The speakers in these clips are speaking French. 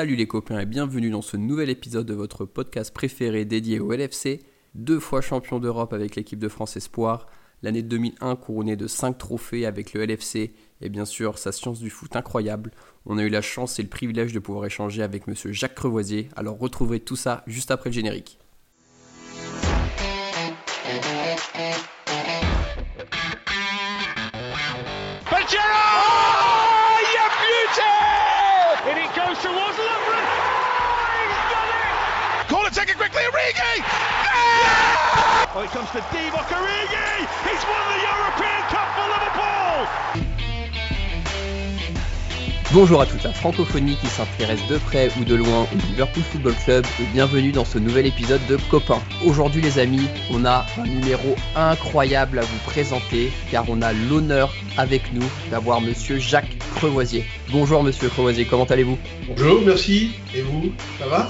Salut les copains et bienvenue dans ce nouvel épisode de votre podcast préféré dédié au LFC. Deux fois champion d'Europe avec l'équipe de France Espoir, l'année 2001 couronnée de 5 trophées avec le LFC et bien sûr sa science du foot incroyable. On a eu la chance et le privilège de pouvoir échanger avec monsieur Jacques Crevoisier, alors retrouverez tout ça juste après le générique. Bonjour à toute la francophonie qui s'intéresse de près ou de loin au Liverpool Football Club et bienvenue dans ce nouvel épisode de Copain. Aujourd'hui les amis, on a un numéro incroyable à vous présenter car on a l'honneur avec nous d'avoir monsieur Jacques Crevoisier. Bonjour monsieur Crevoisier, comment allez-vous? Bonjour, merci. Et vous, ça va?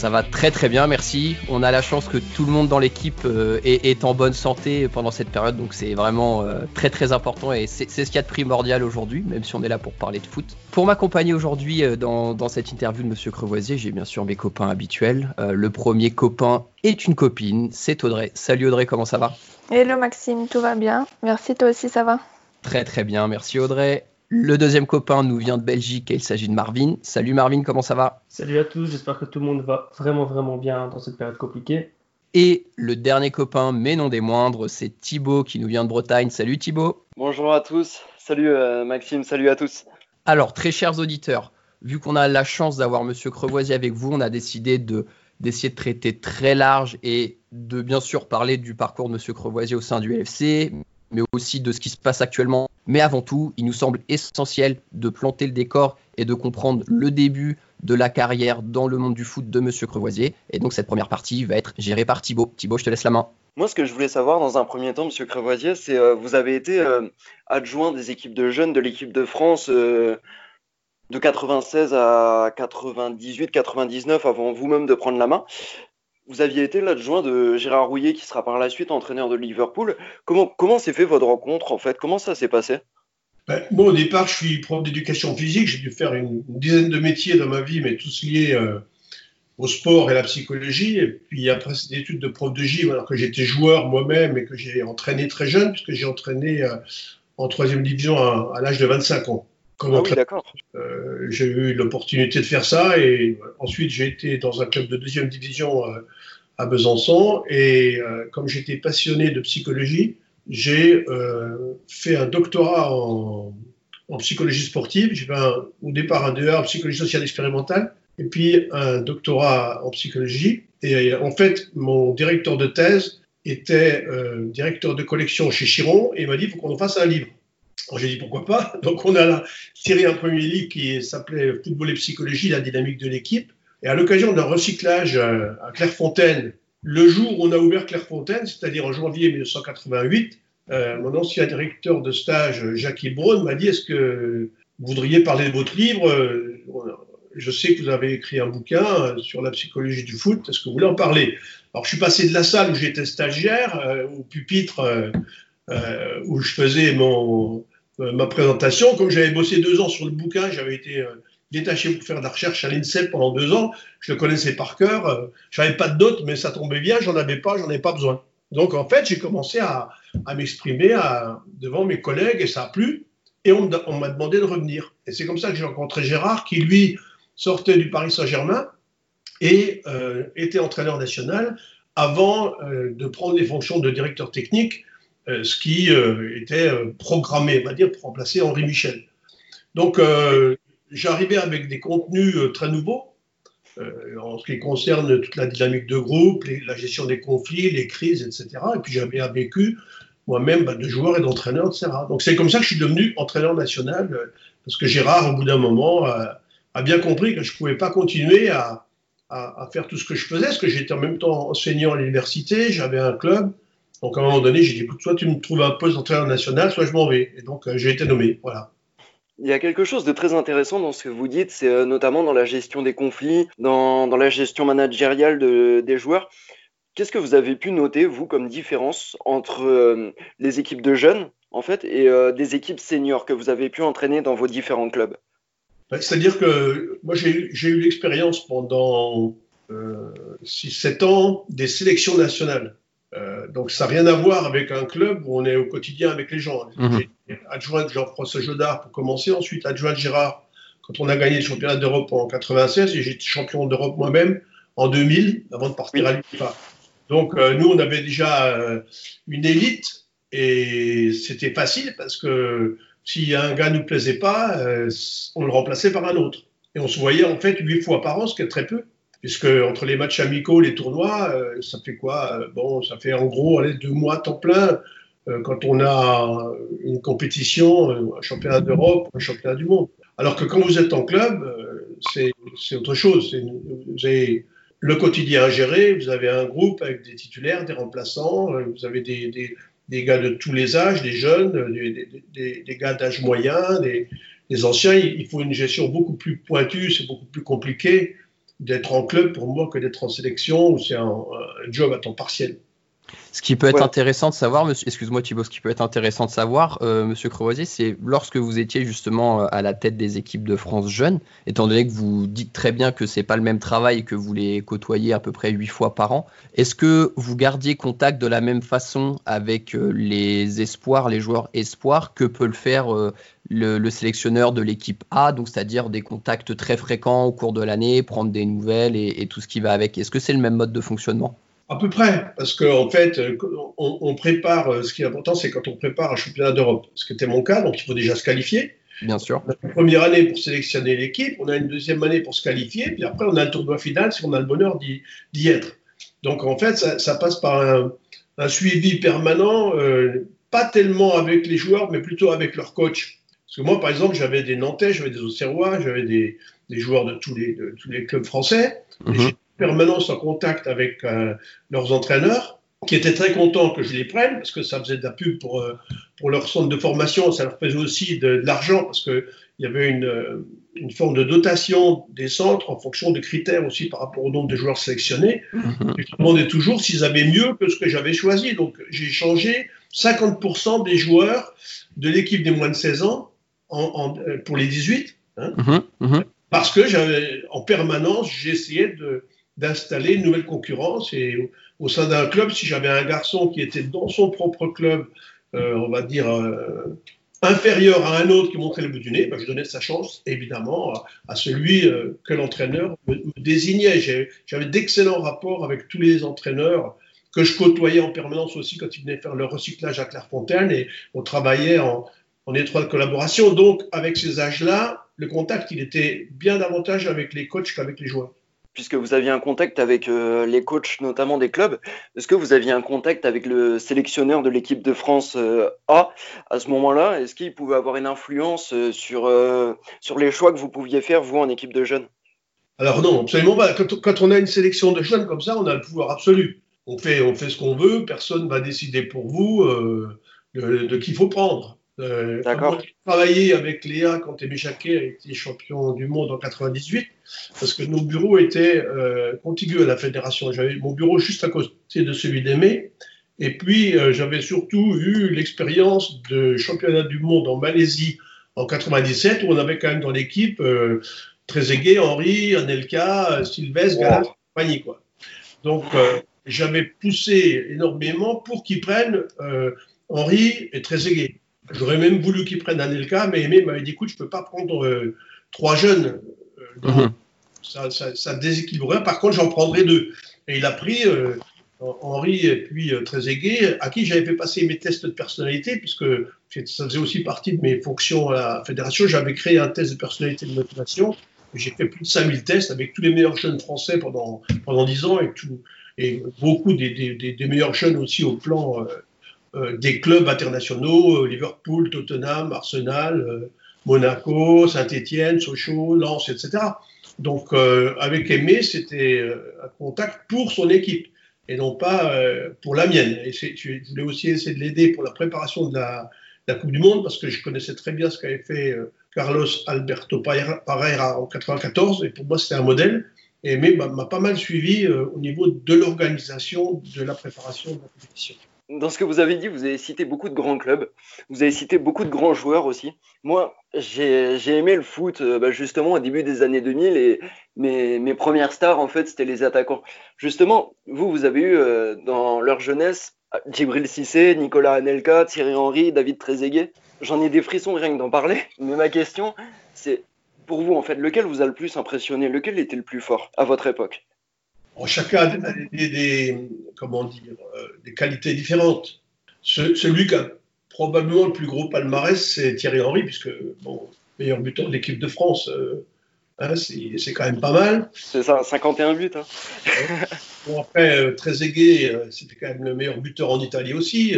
Ça va très très bien, merci. On a la chance que tout le monde dans l'équipe euh, est, en bonne santé pendant cette période, donc c'est vraiment euh, très très important et c'est ce qu'il y a de primordial aujourd'hui, même si on est là pour parler de foot. Pour m'accompagner aujourd'hui euh, dans, cette interview de Monsieur Crevoisier, j'ai bien sûr mes copains habituels. le premier copain est une copine, c'est Audrey. Salut Audrey, comment ça va? Hello Maxime, tout va bien. Merci, toi aussi ça va? Très très bien, merci Audrey. Le deuxième copain nous vient de Belgique et il s'agit de Marvin. Salut Marvin, comment ça va? Salut à tous, j'espère que tout le monde va vraiment vraiment bien dans cette période compliquée. Et le dernier copain, mais non des moindres, c'est Thibaut qui nous vient de Bretagne. Salut Thibaut. Bonjour à tous. Salut euh, Maxime, salut à tous. Alors, très chers auditeurs, vu qu'on a la chance d'avoir Monsieur Crevoisier avec vous, on a décidé de d'essayer de traiter très large et de bien sûr parler du parcours de Monsieur Crevoisier au sein du LFC, mais aussi de ce qui se passe actuellement. Mais avant tout, il nous semble essentiel de planter le décor et de comprendre le début de la carrière dans le monde du foot de Monsieur Crevoisier. Et donc cette première partie va être gérée par Thibaut. Thibaut, je te laisse la main. Moi, ce que je voulais savoir dans un premier temps, Monsieur Crevoisier, c'est euh, vous avez été euh, adjoint des équipes de jeunes de l'équipe de France euh, de 96 à 98, 99 avant vous-même de prendre la main. Vous aviez été l'adjoint de Gérard Rouillet, qui sera par la suite entraîneur de Liverpool. Comment, s'est fait votre rencontre, en fait? Comment ça s'est passé? Ben, Au départ, je suis prof d'éducation physique. J'ai dû faire une, dizaine de métiers dans ma vie, mais tous liés euh, au sport et à la psychologie. Et puis après cette étude de prof de gym, alors que j'étais joueur moi-même et que j'ai entraîné très jeune, puisque j'ai entraîné euh, en troisième division à l'âge de 25 ans. Ah oui, d'accord. Euh, j'ai eu l'opportunité de faire ça et ensuite j'ai été dans un club de deuxième division euh, à Besançon et euh, comme j'étais passionné de psychologie, j'ai fait un doctorat en, psychologie sportive. J'ai fait au départ un DEA en psychologie sociale expérimentale et puis un doctorat en psychologie. Et en fait, mon directeur de thèse était directeur de collection chez Chiron et il m'a dit il faut qu'on fasse un livre. J'ai dit pourquoi pas? Donc on a tiré un premier livre qui s'appelait Football et psychologie, la dynamique de l'équipe. Et à l'occasion d'un recyclage euh, à Clairefontaine, le jour où on a ouvert Clairefontaine, c'est-à-dire en janvier 1988, euh, mon ancien directeur de stage, Jacques Braun, m'a dit Est-ce que vous voudriez parler de votre livre? Euh, Je sais que vous avez écrit un bouquin sur la psychologie du foot. Est-ce que vous voulez en parler? Alors, je suis passé de la salle où j'étais stagiaire au pupitre où je faisais mon, ma présentation. Comme j'avais bossé deux ans sur le bouquin, j'avais été euh, détaché pour faire de la recherche à l'INSEP pendant deux ans. Je le connaissais par cœur. Euh, je n'avais pas de notes, mais ça tombait bien. J'en avais pas, j'en avais pas besoin. Donc en fait, j'ai commencé à, m'exprimer devant mes collègues et ça a plu. Et on, m'a demandé de revenir. Et c'est comme ça que j'ai rencontré Gérard, qui lui sortait du Paris Saint-Germain et était entraîneur national avant de prendre les fonctions de directeur technique euh, ce qui euh, était euh, programmé, on va dire, pour remplacer Henri Michel. Donc, j'arrivais avec des contenus très nouveaux en ce qui concerne toute la dynamique de groupe, la gestion des conflits, les crises, etc. Et puis j'avais vécu moi-même bah, de joueur et d'entraîneur, etc. Donc c'est comme ça que je suis devenu entraîneur national, parce que Gérard, au bout d'un moment, a bien compris que je ne pouvais pas continuer à, faire tout ce que je faisais, parce que j'étais en même temps enseignant à l'université, j'avais un club, donc à un moment donné, j'ai dit, soit tu me trouves un poste d'entraîneur national, soit je m'en vais. Et donc euh, j'ai été nommé. Voilà. Il y a quelque chose de très intéressant dans ce que vous dites, c'est euh, notamment dans la gestion des conflits, dans, dans la gestion managériale de, des joueurs. Qu'est-ce que vous avez pu noter, vous, comme différence entre euh, les équipes de jeunes, en fait, et des équipes seniors que vous avez pu entraîner dans vos différents clubs? Ben, c'est-à-dire que moi, j'ai eu l'expérience pendant 6-7 ans des sélections nationales. Euh, donc ça n'a rien à voir avec un club où on est au quotidien avec les gens. Mhm. Adjoint Jean-François Jodard pour commencer, ensuite adjoint Gérard quand on a gagné le championnat d'Europe en 96 et j'étais champion d'Europe moi-même en 2000 avant de partir à l'UEFA. Donc euh, nous on avait déjà euh, une élite et c'était facile parce que si un gars nous plaisait pas, on le remplaçait par un autre. Et on se voyait en fait huit fois par an, ce qui est très peu puisque entre les matchs amicaux, les tournois, euh, ça fait quoi euh, Bon, ça fait en gros allez, deux mois temps plein euh, quand on a une compétition, un championnat d'Europe, un championnat du monde. Alors que quand vous êtes en club, c'est autre chose. Vous avez le quotidien à gérer, vous avez un groupe avec des titulaires, des remplaçants, vous avez des, gars de tous les âges, des jeunes, des gars d'âge moyen, des, anciens. Il faut une gestion beaucoup plus pointue, c'est beaucoup plus compliqué d'être en club pour moi que d'être en sélection où c'est un, job à temps partiel. Ce qui peut être intéressant de savoir, excuse-moi Thibault, ce qui peut être intéressant de savoir, euh, monsieur Crevoisier, c'est lorsque vous étiez justement euh, à la tête des équipes de France jeunes, étant donné que vous dites très bien que c'est pas le même travail et que vous les côtoyez à peu près huit fois par an, est-ce que vous gardiez contact de la même façon avec euh, les espoirs, les joueurs espoirs, que peut le faire le, sélectionneur de l'équipe A, donc c'est-à-dire des contacts très fréquents au cours de l'année, prendre des nouvelles et tout ce qui va avec? Est-ce que c'est le même mode de fonctionnement? À peu près, parce qu'en fait, on, prépare, euh, ce qui est important, c'est quand on prépare un championnat d'Europe, ce qui était mon cas, donc il faut déjà se qualifier. Bien sûr. On a une première année pour sélectionner l'équipe, on a une deuxième année pour se qualifier, puis après on a un tournoi final si on a le bonheur d'y être. Donc en fait, ça, passe par un, suivi permanent, euh, pas tellement avec les joueurs, mais plutôt avec leur coach. Parce que moi, par exemple, j'avais des Nantais, j'avais des Auxerrois, j'avais des, joueurs de tous les, tous les clubs français. Mhm permanence en contact avec euh, leurs entraîneurs, qui étaient très contents que je les prenne, parce que ça faisait de la pub pour, euh, pour leur centre de formation, ça leur faisait aussi de, l'argent, parce qu'il y avait une, euh, une, forme de dotation des centres en fonction des critères aussi par rapport au nombre de joueurs sélectionnés. Mhm. je demandais toujours s'ils avaient mieux que ce que j'avais choisi. Donc j'ai changé 50% des joueurs de l'équipe des moins de 16 ans en, pour les 18. Hein. Mhm. Mhm. Parce que j'avais, en permanence, j'essayais de, d'installer une nouvelle concurrence. Et au sein d'un club, si j'avais un garçon qui était dans son propre club, euh, on va dire, euh, inférieur à un autre qui montrait le bout du nez, ben, je donnais sa chance, évidemment, à, celui euh, que l'entraîneur me, désignait. J'avais d'excellents rapports avec tous les entraîneurs que je côtoyais en permanence aussi quand ils venaient faire leur recyclage à Clairefontaine et on travaillait en, en étroite collaboration. Donc, avec ces âges-là, le contact, il était bien davantage avec les coachs qu'avec les joueurs puisque vous aviez un contact avec euh, les coachs notamment des clubs, est-ce que vous aviez un contact avec le sélectionneur de l'équipe de France euh, A à ce moment-là? Est-ce qu'il pouvait avoir une influence euh, sur, sur les choix que vous pouviez faire, vous, en équipe de jeunes? Alors non, absolument pas. Quand, on a une sélection de jeunes comme ça, on a le pouvoir absolu. On fait, on fait ce qu'on veut, personne ne va décider pour vous de, de qui il faut prendre. Euh, j'ai travaillé avec Léa quand Aimé Jacquet a été champion du monde en 98, parce que nos bureaux étaient euh, contigus à la fédération. J'avais mon bureau juste à côté de celui d'Aimé. Et puis, euh, j'avais surtout eu l'expérience de championnat du monde en Malaisie en 97, où on avait quand même dans l'équipe euh, Trezeguet, Henri, Anelka, Sylvestre, Galat, compagnie. Quoi. Donc, j'avais poussé énormément pour qu'ils prennent Henri et Trezeguet. J'aurais même voulu qu'il prenne Anelka, mais Aimé m'avait dit écoute, je ne peux pas prendre euh, trois jeunes. Euh, mhm. ça, ça, déséquilibrerait. Par contre, j'en prendrai deux. Et il a pris euh, Henri et puis Trezeguet, à qui j'avais fait passer mes tests de personnalité, puisque ça faisait aussi partie de mes fonctions à la fédération. J'avais créé un test de personnalité de motivation. J'ai fait plus de 5000 tests avec tous les meilleurs jeunes français pendant, pendant 10 ans et, tout, et beaucoup des, des, des, meilleurs jeunes aussi au plan des clubs internationaux, euh, Liverpool, Tottenham, Arsenal, euh, Monaco, Saint-Étienne, Sochaux, Lens, etc. Donc avec Aimé, c'était un contact pour son équipe et non pas pour la mienne. Et je voulais aussi essayer de l'aider pour la préparation de la, Coupe du Monde parce que je connaissais très bien ce qu'avait fait Carlos Alberto Parreira en 94 et pour moi c'était un modèle. Et Aimé m'a pas mal suivi au niveau de l'organisation de la préparation de la compétition. Dans ce que vous avez dit, vous avez cité beaucoup de grands clubs, vous avez cité beaucoup de grands joueurs aussi. Moi, j'ai aimé le foot euh, bah, justement au début des années 2000 et mes, premières stars, en fait, c'était les attaquants. Justement, vous, vous avez eu euh, dans leur jeunesse Djibril Cissé, Nicolas Anelka, Thierry Henry, David Trezeguet. J'en ai des frissons rien que d'en parler, mais ma question, c'est pour vous, en fait, lequel vous a le plus impressionné? Lequel était le plus fort à votre époque? Chacun a des, comment dire, euh, des qualités différentes. celui qui a probablement le plus gros palmarès, c'est Thierry Henry, puisque, bon, meilleur buteur de l'équipe de France, euh, hein, c'est quand même pas mal. C'est ça, 51 buts. Hein. bon, après, euh, Trezeguet, c'était quand même le meilleur buteur en Italie aussi.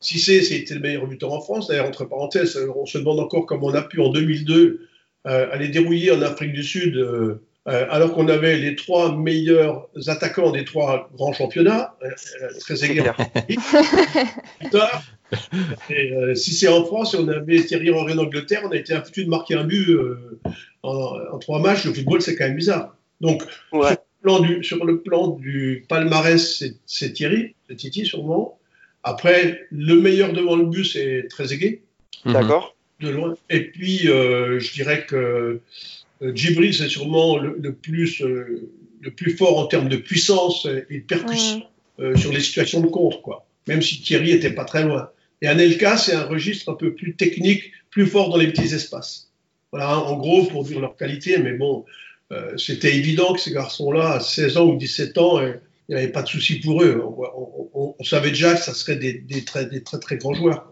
Cissé, c'était le meilleur buteur en France. D'ailleurs, entre parenthèses, on se demande encore comment on a pu, en 2002, aller dérouiller en Afrique du Sud euh, alors qu'on avait les trois meilleurs attaquants des trois grands championnats, euh, très égarés. euh, si c'est en France, on avait Thierry Henry en Angleterre, on a été foutu de marquer un but euh, en, trois matchs. Le football, c'est quand même bizarre. Donc, sur, le plan du, palmarès, c'est Thierry, c'est Titi sûrement. Après, le meilleur devant le but, c'est Trezeguet. D'accord. De loin. Et puis, je dirais que euh, Djibril, c'est sûrement le, plus, euh, le plus fort en termes de puissance et de percussion euh, sur les situations de contre, quoi. Même si Thierry était pas très loin. Et Anelka, c'est un registre un peu plus technique, plus fort dans les petits espaces. Voilà, en gros, pour dire leur qualité, mais bon, c'était évident que ces garçons-là, à 16 ans ou 17 ans, il n'y avait pas de souci pour eux. On, savait déjà que ça serait des, des, très, des très, très grands joueurs.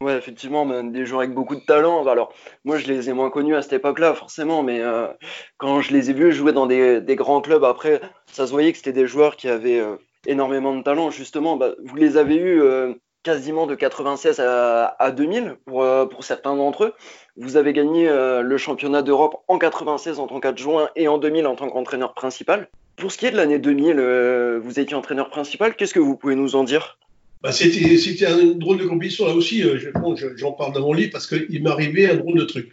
Ouais, effectivement, des joueurs avec beaucoup de talent. Alors, moi, je les ai moins connus à cette époque-là, forcément, mais euh, quand je les ai vus jouer dans des, grands clubs, après, ça se voyait que c'était des joueurs qui avaient euh, énormément de talent. Justement, bah, vous les avez eus euh, quasiment de 96 à, 2000 pour, certains d'entre eux. Vous avez gagné le championnat d'Europe en 96 en tant qu'adjoint et en 2000 en tant qu'entraîneur principal. Pour ce qui est de l'année 2000, vous étiez entraîneur principal. Qu'est-ce que vous pouvez nous en dire? Bah, c'était une drôle de compétition là aussi. Euh, j'en parle dans mon livre parce qu'il arrivé un drôle de truc.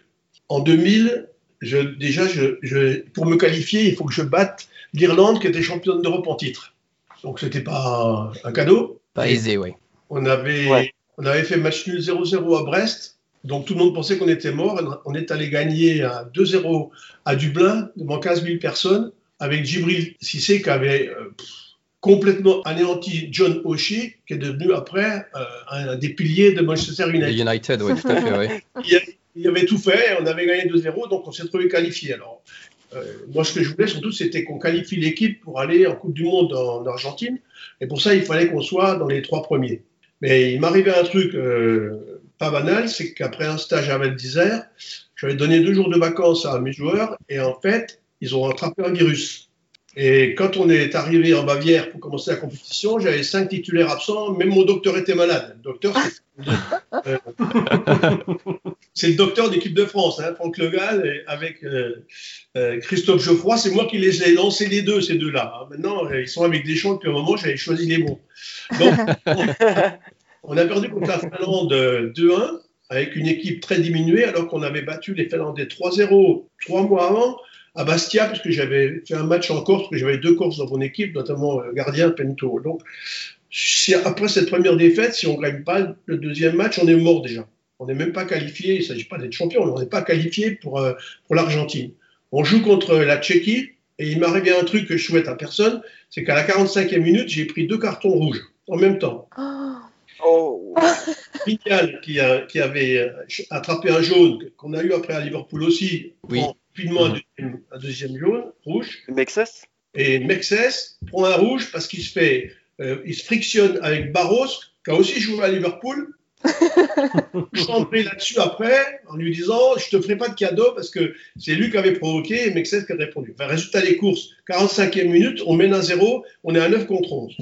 En 2000, je, déjà, je, pour me qualifier, il faut que je batte l'Irlande qui était championne d'Europe en titre. Donc c'était pas un cadeau. Pas aisé, oui. On avait, on avait fait match nul 0-0 à Brest. Donc tout le monde pensait qu'on était mort. On est allé gagner à 2-0 à Dublin devant 15 000 personnes avec Djibril Cissé qui avait euh, complètement anéanti John O'Shea, qui est devenu après euh, un des piliers de Manchester United. United, oui, tout à fait, oui. il, avait tout fait, on avait gagné 2-0, donc on s'est trouvé qualifié. Alors, euh, moi, ce que je voulais surtout, c'était qu'on qualifie l'équipe pour aller en Coupe du Monde en, Argentine, et pour ça, il fallait qu'on soit dans les trois premiers. Mais il m'arrivait un truc euh, pas banal, c'est qu'après un stage à Val d'Isère, j'avais donné deux jours de vacances à mes joueurs, et en fait, ils ont attrapé un virus. Et quand on est arrivé en Bavière pour commencer la compétition, j'avais cinq titulaires absents, même mon docteur était malade. Le docteur, c'est le docteur d'équipe de France, hein, Franck Legal, avec euh, euh, Christophe Geoffroy. C'est moi qui les ai lancés les deux, ces deux-là. Hein. Maintenant, ils sont avec des champs depuis un moment, j'avais choisi les bons. Donc, on a perdu contre la Finlande 2-1 avec une équipe très diminuée, alors qu'on avait battu les Finlandais 3-0 trois mois avant à Bastia, puisque j'avais fait un match en Corse, parce que j'avais deux courses dans mon équipe, notamment euh, gardien Pento. Donc, si, après cette première défaite, si on ne gagne pas le deuxième match, on est mort déjà. On n'est même pas qualifié, il ne s'agit pas d'être champion, on n'est pas qualifié pour, euh, pour l'Argentine. On joue contre la Tchéquie, et il m'est arrivé un truc que je souhaite à personne, c'est qu'à la 45e minute, j'ai pris deux cartons rouges en même temps. Oh. Vignal, qui, a, qui, avait euh, attrapé un jaune, qu'on a eu après à Liverpool aussi, oui rapidement un deuxième, jaune, rouge. Mexès Et Mexès prend un rouge parce qu'il se fait, euh, il se frictionne avec Barros, qui a aussi joué à Liverpool. je prie là-dessus après en lui disant je te ferai pas de cadeau parce que c'est lui qui avait provoqué et Mexès qui a répondu. Enfin, résultat des courses, 45e minute, on mène à zéro, on est à 9 contre 11.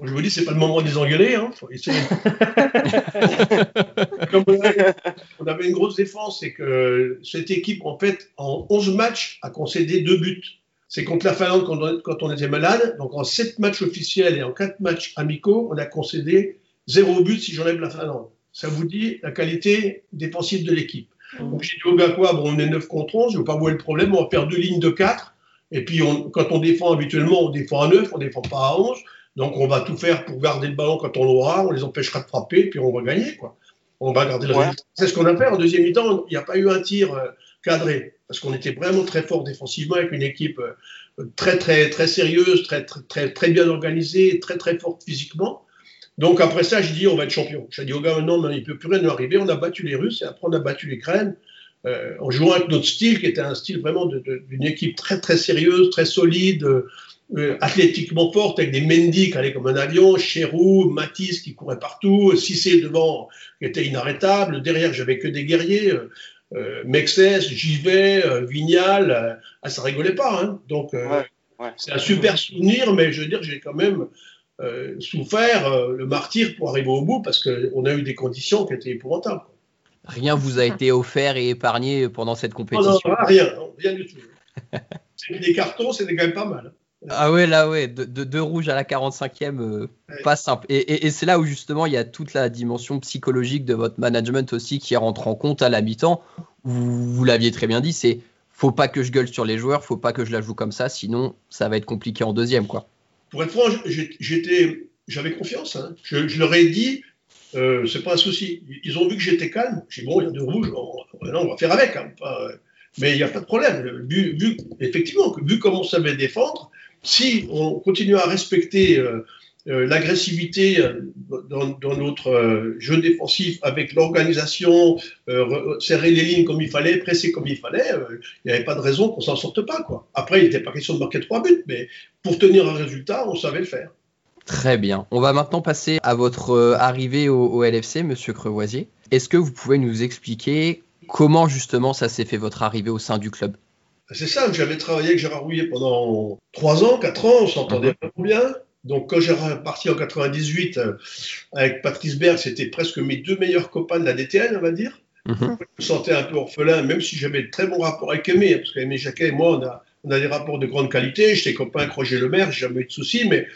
Je vous dis, c'est pas le moment de les engueuler. Hein. on avait une grosse défense, c'est que cette équipe, en fait, en 11 matchs, a concédé deux buts. C'est contre la Finlande quand on, était malade. Donc en 7 matchs officiels et en 4 matchs amicaux, on a concédé zéro but si j'enlève la Finlande. Ça vous dit la qualité défensive de l'équipe. Mmh. Donc j'ai dit au gars quoi, bon, on est 9 contre 11, je ne veux pas voir le problème, on va faire deux lignes de 4. Et puis quand on défend habituellement, on défend à 9, on ne défend pas à 11. Donc on va tout faire pour garder le ballon quand on l'aura, on les empêchera de frapper, puis on va gagner. Quoi. On va garder le Ouais. résultat. C'est ce qu'on a fait en deuxième mi-temps. Il n'y a pas eu un tir euh, cadré, parce qu'on était vraiment très fort défensivement avec une équipe euh, très très très sérieuse, très très très, très bien organisée, très très forte physiquement. Donc après ça, j'ai dit on va être champion. J'ai dit au gars maintenant, il ne peut plus rien nous arriver. On a battu les Russes et après on a battu l'Ukraine euh, en jouant avec notre style, qui était un style vraiment d'une équipe très très sérieuse, très solide, euh, athlétiquement forte, avec des Mendy qui allaient comme un avion, Cherou, Matisse qui courait partout, Cissé devant qui était inarrêtable, derrière j'avais que des guerriers, euh, euh, Mexès, Givet, euh, Vignal, euh, ah, ça rigolait pas. Hein. Donc euh, Ouais, ouais. c'est un super souvenir, mais je veux dire, j'ai quand même euh, souffert euh, le martyr pour arriver au bout parce qu'on a eu des conditions qui étaient épouvantables. quoi. Rien vous a été offert et épargné pendant cette compétition. non, rien, non, rien du tout. C'est des cartons, c'était quand même pas mal. Ah ouais, là, ouais, de, de, de rouge à la 45e, euh, Ouais. pas simple. Et, et- et c'est là où justement il y a toute la dimension psychologique de votre management aussi qui rentre en compte à la mi-temps. Vous, vous l'aviez très bien dit, c'est faut pas que je gueule sur les joueurs, faut pas que je la joue comme ça, sinon ça va être compliqué en deuxième, quoi. Pour être franc, j'étais, j'avais confiance. hein. Je, je leur ai dit, euh, c'est pas un souci. Ils ont vu que j'étais calme. J'ai dit, bon, il y a deux rouges, on, on- va faire avec. hein, pas- mais il n'y a pas de problème. Vu, vu- effectivement, vu comment on savait défendre, si on continue à respecter euh, euh, l'agressivité euh, dans, notre jeu défensif avec l'organisation, re- serrer les lignes comme il fallait, presser comme il fallait, il n'y avait pas de raison qu'on s'en sorte pas. Quoi. Après, il n'était pas question de marquer trois buts, mais pour tenir un résultat, on savait le faire. Très bien. On va maintenant passer à votre arrivée au, au LFC, monsieur Crevoisier. Est-ce que vous pouvez nous expliquer comment justement ça s'est fait votre arrivée au sein du club? C'est simple, j'avais travaillé avec Gérard Rouillet pendant 3 ans, 4 ans, on s'entendait pas bien. Donc quand j'ai parti en 98 euh, avec Patrice Berg, c'était presque mes deux meilleurs copains de la DTN, on va dire. Mhm. Je me sentais un peu orphelin, même si j'avais de très bons rapports avec Aimé, parce qu'Aimé Jacquet et moi, on a, on a des rapports de grande qualité. J'étais copain avec Roger Lemaire, j'ai jamais eu de soucis, mais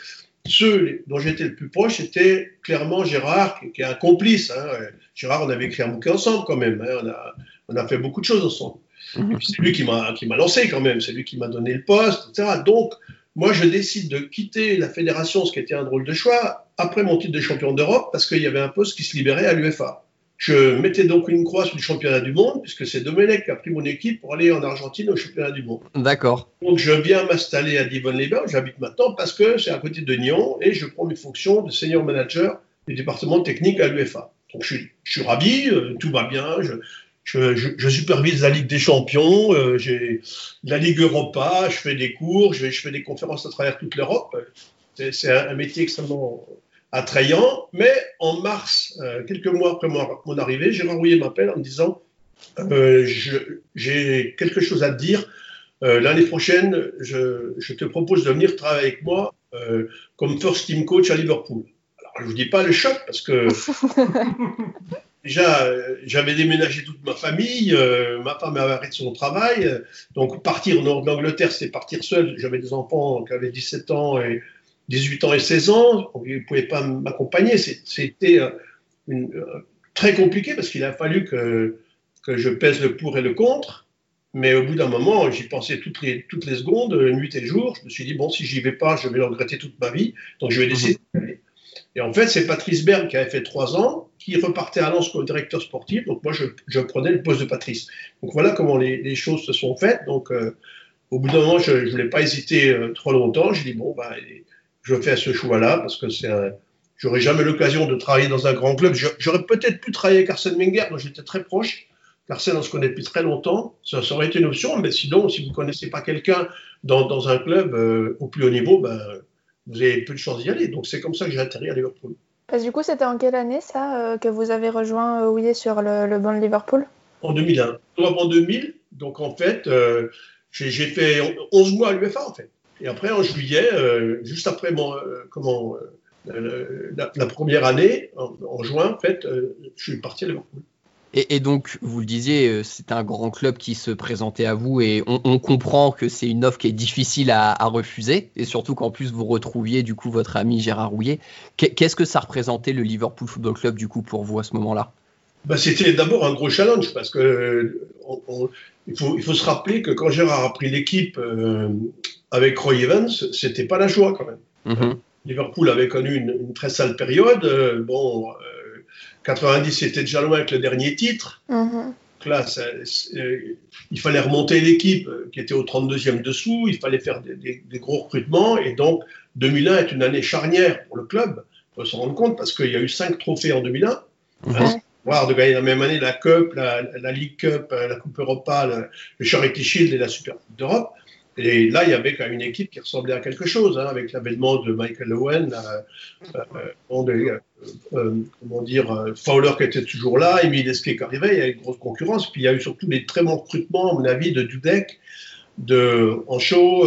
ceux dont j'étais le plus proche, c'était clairement Gérard, qui, qui est un complice. hein. Gérard, on avait écrit un bouquin ensemble quand même. hein. On, a, on a fait beaucoup de choses ensemble. C'est lui qui m'a lancé quand même, c'est lui qui m'a donné le poste, etc. Donc, moi, je décide de quitter la fédération, ce qui était un drôle de choix, après mon titre de champion d'Europe, parce qu'il y avait un poste qui se libérait à l'UFA. Je mettais donc une croix sur le championnat du monde, puisque c'est Domenech qui a pris mon équipe pour aller en Argentine au championnat du monde. D'accord. Donc, je viens m'installer à Divonne-les-Bains, j'habite maintenant, parce que c'est à côté de Nyon, et je prends mes fonctions de senior manager du département technique à l'UFA. Donc, je suis, je suis ravi, euh, tout va bien, je, je, supervise la Ligue des Champions, euh, j'ai la Ligue Europa, je fais des cours, je, fais des conférences à travers toute l'Europe. C'est un, métier extrêmement attrayant. Mais en mars, euh, quelques mois après mon, arrivée, Gérard Rouillet m'appelle en me disant euh, j'ai quelque chose à te dire. L'année prochaine, je, te propose de venir travailler avec moi comme first team coach à Liverpool. Alors, je vous dis pas le choc parce que déjà, euh, j'avais déménagé toute ma famille, euh, ma femme avait arrêté son travail, euh, donc partir au nord d'Angleterre, c'est partir seul. J'avais des enfants qui avaient 17 ans et 18 ans et 16 ans, donc ils ne pouvaient pas m'accompagner. C'était très compliqué parce qu'il a fallu que, que je pèse le pour et le contre. Mais au bout d'un moment, j'y pensais toutes les, toutes les secondes, nuit et jour. Je me suis dit, bon, si j'y vais pas, je vais le regretter toute ma vie. Donc je vais décider d'y aller. Et en fait, c'est Patrice Berg qui avait fait trois ans, qui repartait à Lens comme directeur sportif. Donc moi, je, prenais le poste de Patrice. Donc voilà comment les, choses se sont faites. Donc euh, au bout d'un moment, je ne voulais pas hésiter euh, trop longtemps. J'ai dit, bon, bah, je fais ce choix-là parce que c'est un. Jamais l'occasion de travailler dans un grand club. J'aurais peut-être pu travailler avec Arsène Wenger, dont j'étais très proche. Arsène, on se connaît depuis très longtemps. Ça, aurait été une option, mais sinon, si vous ne connaissez pas quelqu'un dans, dans un club euh, au plus haut niveau, ben, vous avez peu de chances d'y aller. Donc c'est comme ça que j'ai atterri à Liverpool. Parce que du coup, c'était en quelle année ça euh, que vous avez rejoint euh, Ouillet sur le, le banc de Liverpool? En 2001. Donc, en 2000, donc en fait, euh, j'ai fait 11 mois à l'UFA en fait. Et après, en juillet, euh, juste après mon, euh, comment, euh, la, la première année, en, en juin, en fait, euh, je suis parti à Liverpool. Et, et donc, vous le disiez, euh, c'est un grand club qui se présentait à vous et on, on comprend que c'est une offre qui est difficile à, à refuser et surtout qu'en plus vous retrouviez du coup votre ami Gérard Rouillet. Qu'est- Qu'est-ce que ça représentait le Liverpool Football Club du coup pour vous à ce moment-là? Ben, C'était d'abord un gros challenge parce que euh, on- on- il, faut, il faut se rappeler que quand Gérard a pris l'équipe euh, avec Roy Evans, c'était pas la joie quand même. Mhm. Liverpool avait connu une, très sale période. Euh, bon, 90 c'était déjà loin avec le dernier titre. Là, il fallait remonter l'équipe qui était au 32e dessous, il fallait faire des, gros recrutements, et donc 2001 est une année charnière pour le club. Il faut se rendre compte parce qu'il y a eu cinq trophées en 2001. Mhm. Voir de gagner la même année la Cup, la, la League Cup, la Coupe Europa, le, le Charity Shield et la Super Coupe d'Europe. Et là, il y avait quand même une équipe qui ressemblait à quelque chose, hein, avec l'avènement de Michael Owen, euh, euh, euh, comment dire, Fowler qui était toujours là, Emile Esquet qui arrivait, il y avait une grosse concurrence. Puis il y a eu surtout des très bons recrutements, à mon avis, de Dudek, de Ancho,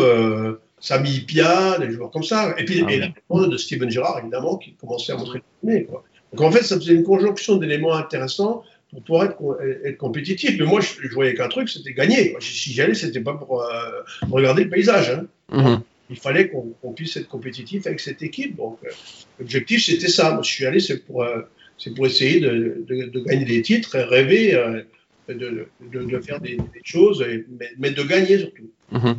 Sami Pia, des joueurs comme ça. Et puis ah, de Steven Gerrard, évidemment, qui commençait à montrer le. Quoi. Donc en fait, ça faisait une conjonction d'éléments intéressants pour pouvoir être, compétitif. Mais moi, je, voyais qu'un truc, c'était gagner. Si j'y allais, c'était pas pour euh, regarder le paysage. Hein. Mhm. Il fallait qu'on puisse être compétitif avec cette équipe. Donc, euh, l'objectif, c'était ça. Moi, je suis allé, c'est pour, euh, pour essayer de, de, gagner des titres rêver de, de, faire des, choses, mais, mais, de gagner surtout. Mhm.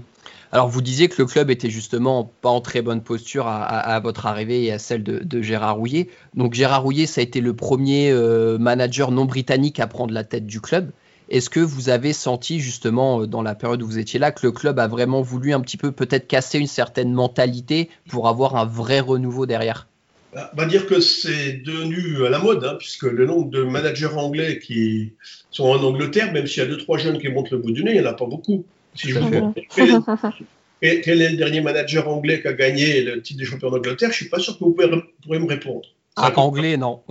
Alors vous disiez que le club était justement pas en très bonne posture à, votre arrivée et à celle de, Gérard Rouillet. Donc Gérard Rouillet, ça a été le premier euh, manager non britannique à prendre la tête du club. Est-ce que vous avez senti justement euh, dans la période où vous étiez là que le club a vraiment voulu un petit peu peut-être casser une certaine mentalité pour avoir un vrai renouveau derrière? Bah, On va dire que c'est devenu à la mode, hein, puisque le nombre de managers anglais qui sont en Angleterre, même s'il y a deux, trois jeunes qui montent le bout du nez, il n'y en a pas beaucoup. Si je vous et quel est le dernier manager anglais qui a gagné le titre de champion d'Angleterre? Je ne suis pas sûr que vous pourrez me répondre. Ah, anglais, non.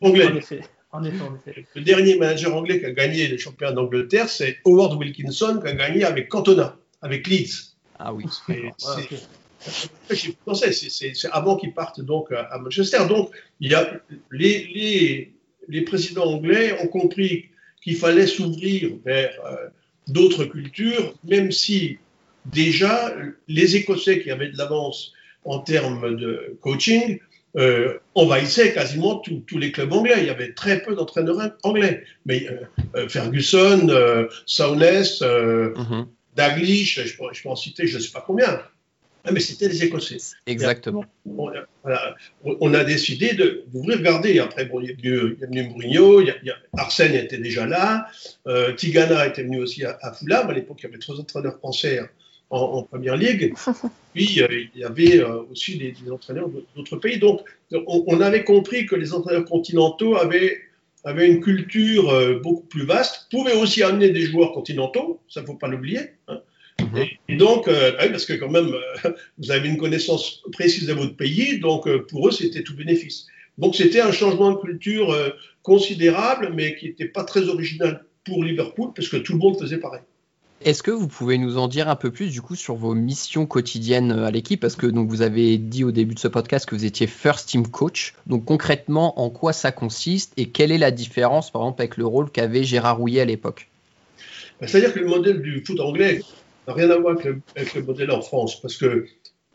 anglais. En effet, en effet, Le dernier manager anglais qui a gagné le championnat d'Angleterre, c'est Howard Wilkinson qui a gagné avec Cantona, avec Leeds. Ah oui. C'est avant qu'ils partent donc à Manchester. Donc, il y a les, les, les présidents anglais ont compris qu'il fallait s'ouvrir vers euh, d'autres cultures, même si déjà les Écossais qui avaient de l'avance en termes de coaching euh, envahissaient quasiment tous les clubs anglais. Il y avait très peu d'entraîneurs anglais. Mais euh, euh, Ferguson, euh, Souness, mm Daglish, je, je peux en citer je ne sais pas combien. Ah, mais c'était les Écossais. Exactement. On, on a décidé de vous regardez, après, bon, il, y a venu, Mourinho, il y a, Arsène était déjà là, euh, Tigana était venu aussi à, Fulham. À l'époque, il y avait trois entraîneurs français en, première ligue. Puis, euh, il y avait euh, aussi des, entraîneurs d'autres pays. Donc, on, avait compris que les entraîneurs continentaux avaient, avaient une culture beaucoup plus vaste, pouvaient aussi amener des joueurs continentaux, ça ne faut pas l'oublier. Hein. Mhm. Et, donc, euh, bah parce que quand même, euh, vous avez une connaissance précise de votre pays, donc euh, pour eux, c'était tout bénéfice. Donc c'était un changement de culture considérable, mais qui n'était pas très original pour Liverpool, parce que tout le monde faisait pareil. Est-ce que vous pouvez nous en dire un peu plus du coup sur vos missions quotidiennes à l'équipe? Parce que donc vous avez dit au début de ce podcast que vous étiez first team coach. Donc concrètement, en quoi ça consiste et quelle est la différence par exemple avec le rôle qu'avait Gérard Rouillet à l'époque? Bah, C'est-à-dire que le modèle du foot anglais rien à voir avec le, modèle en France, parce que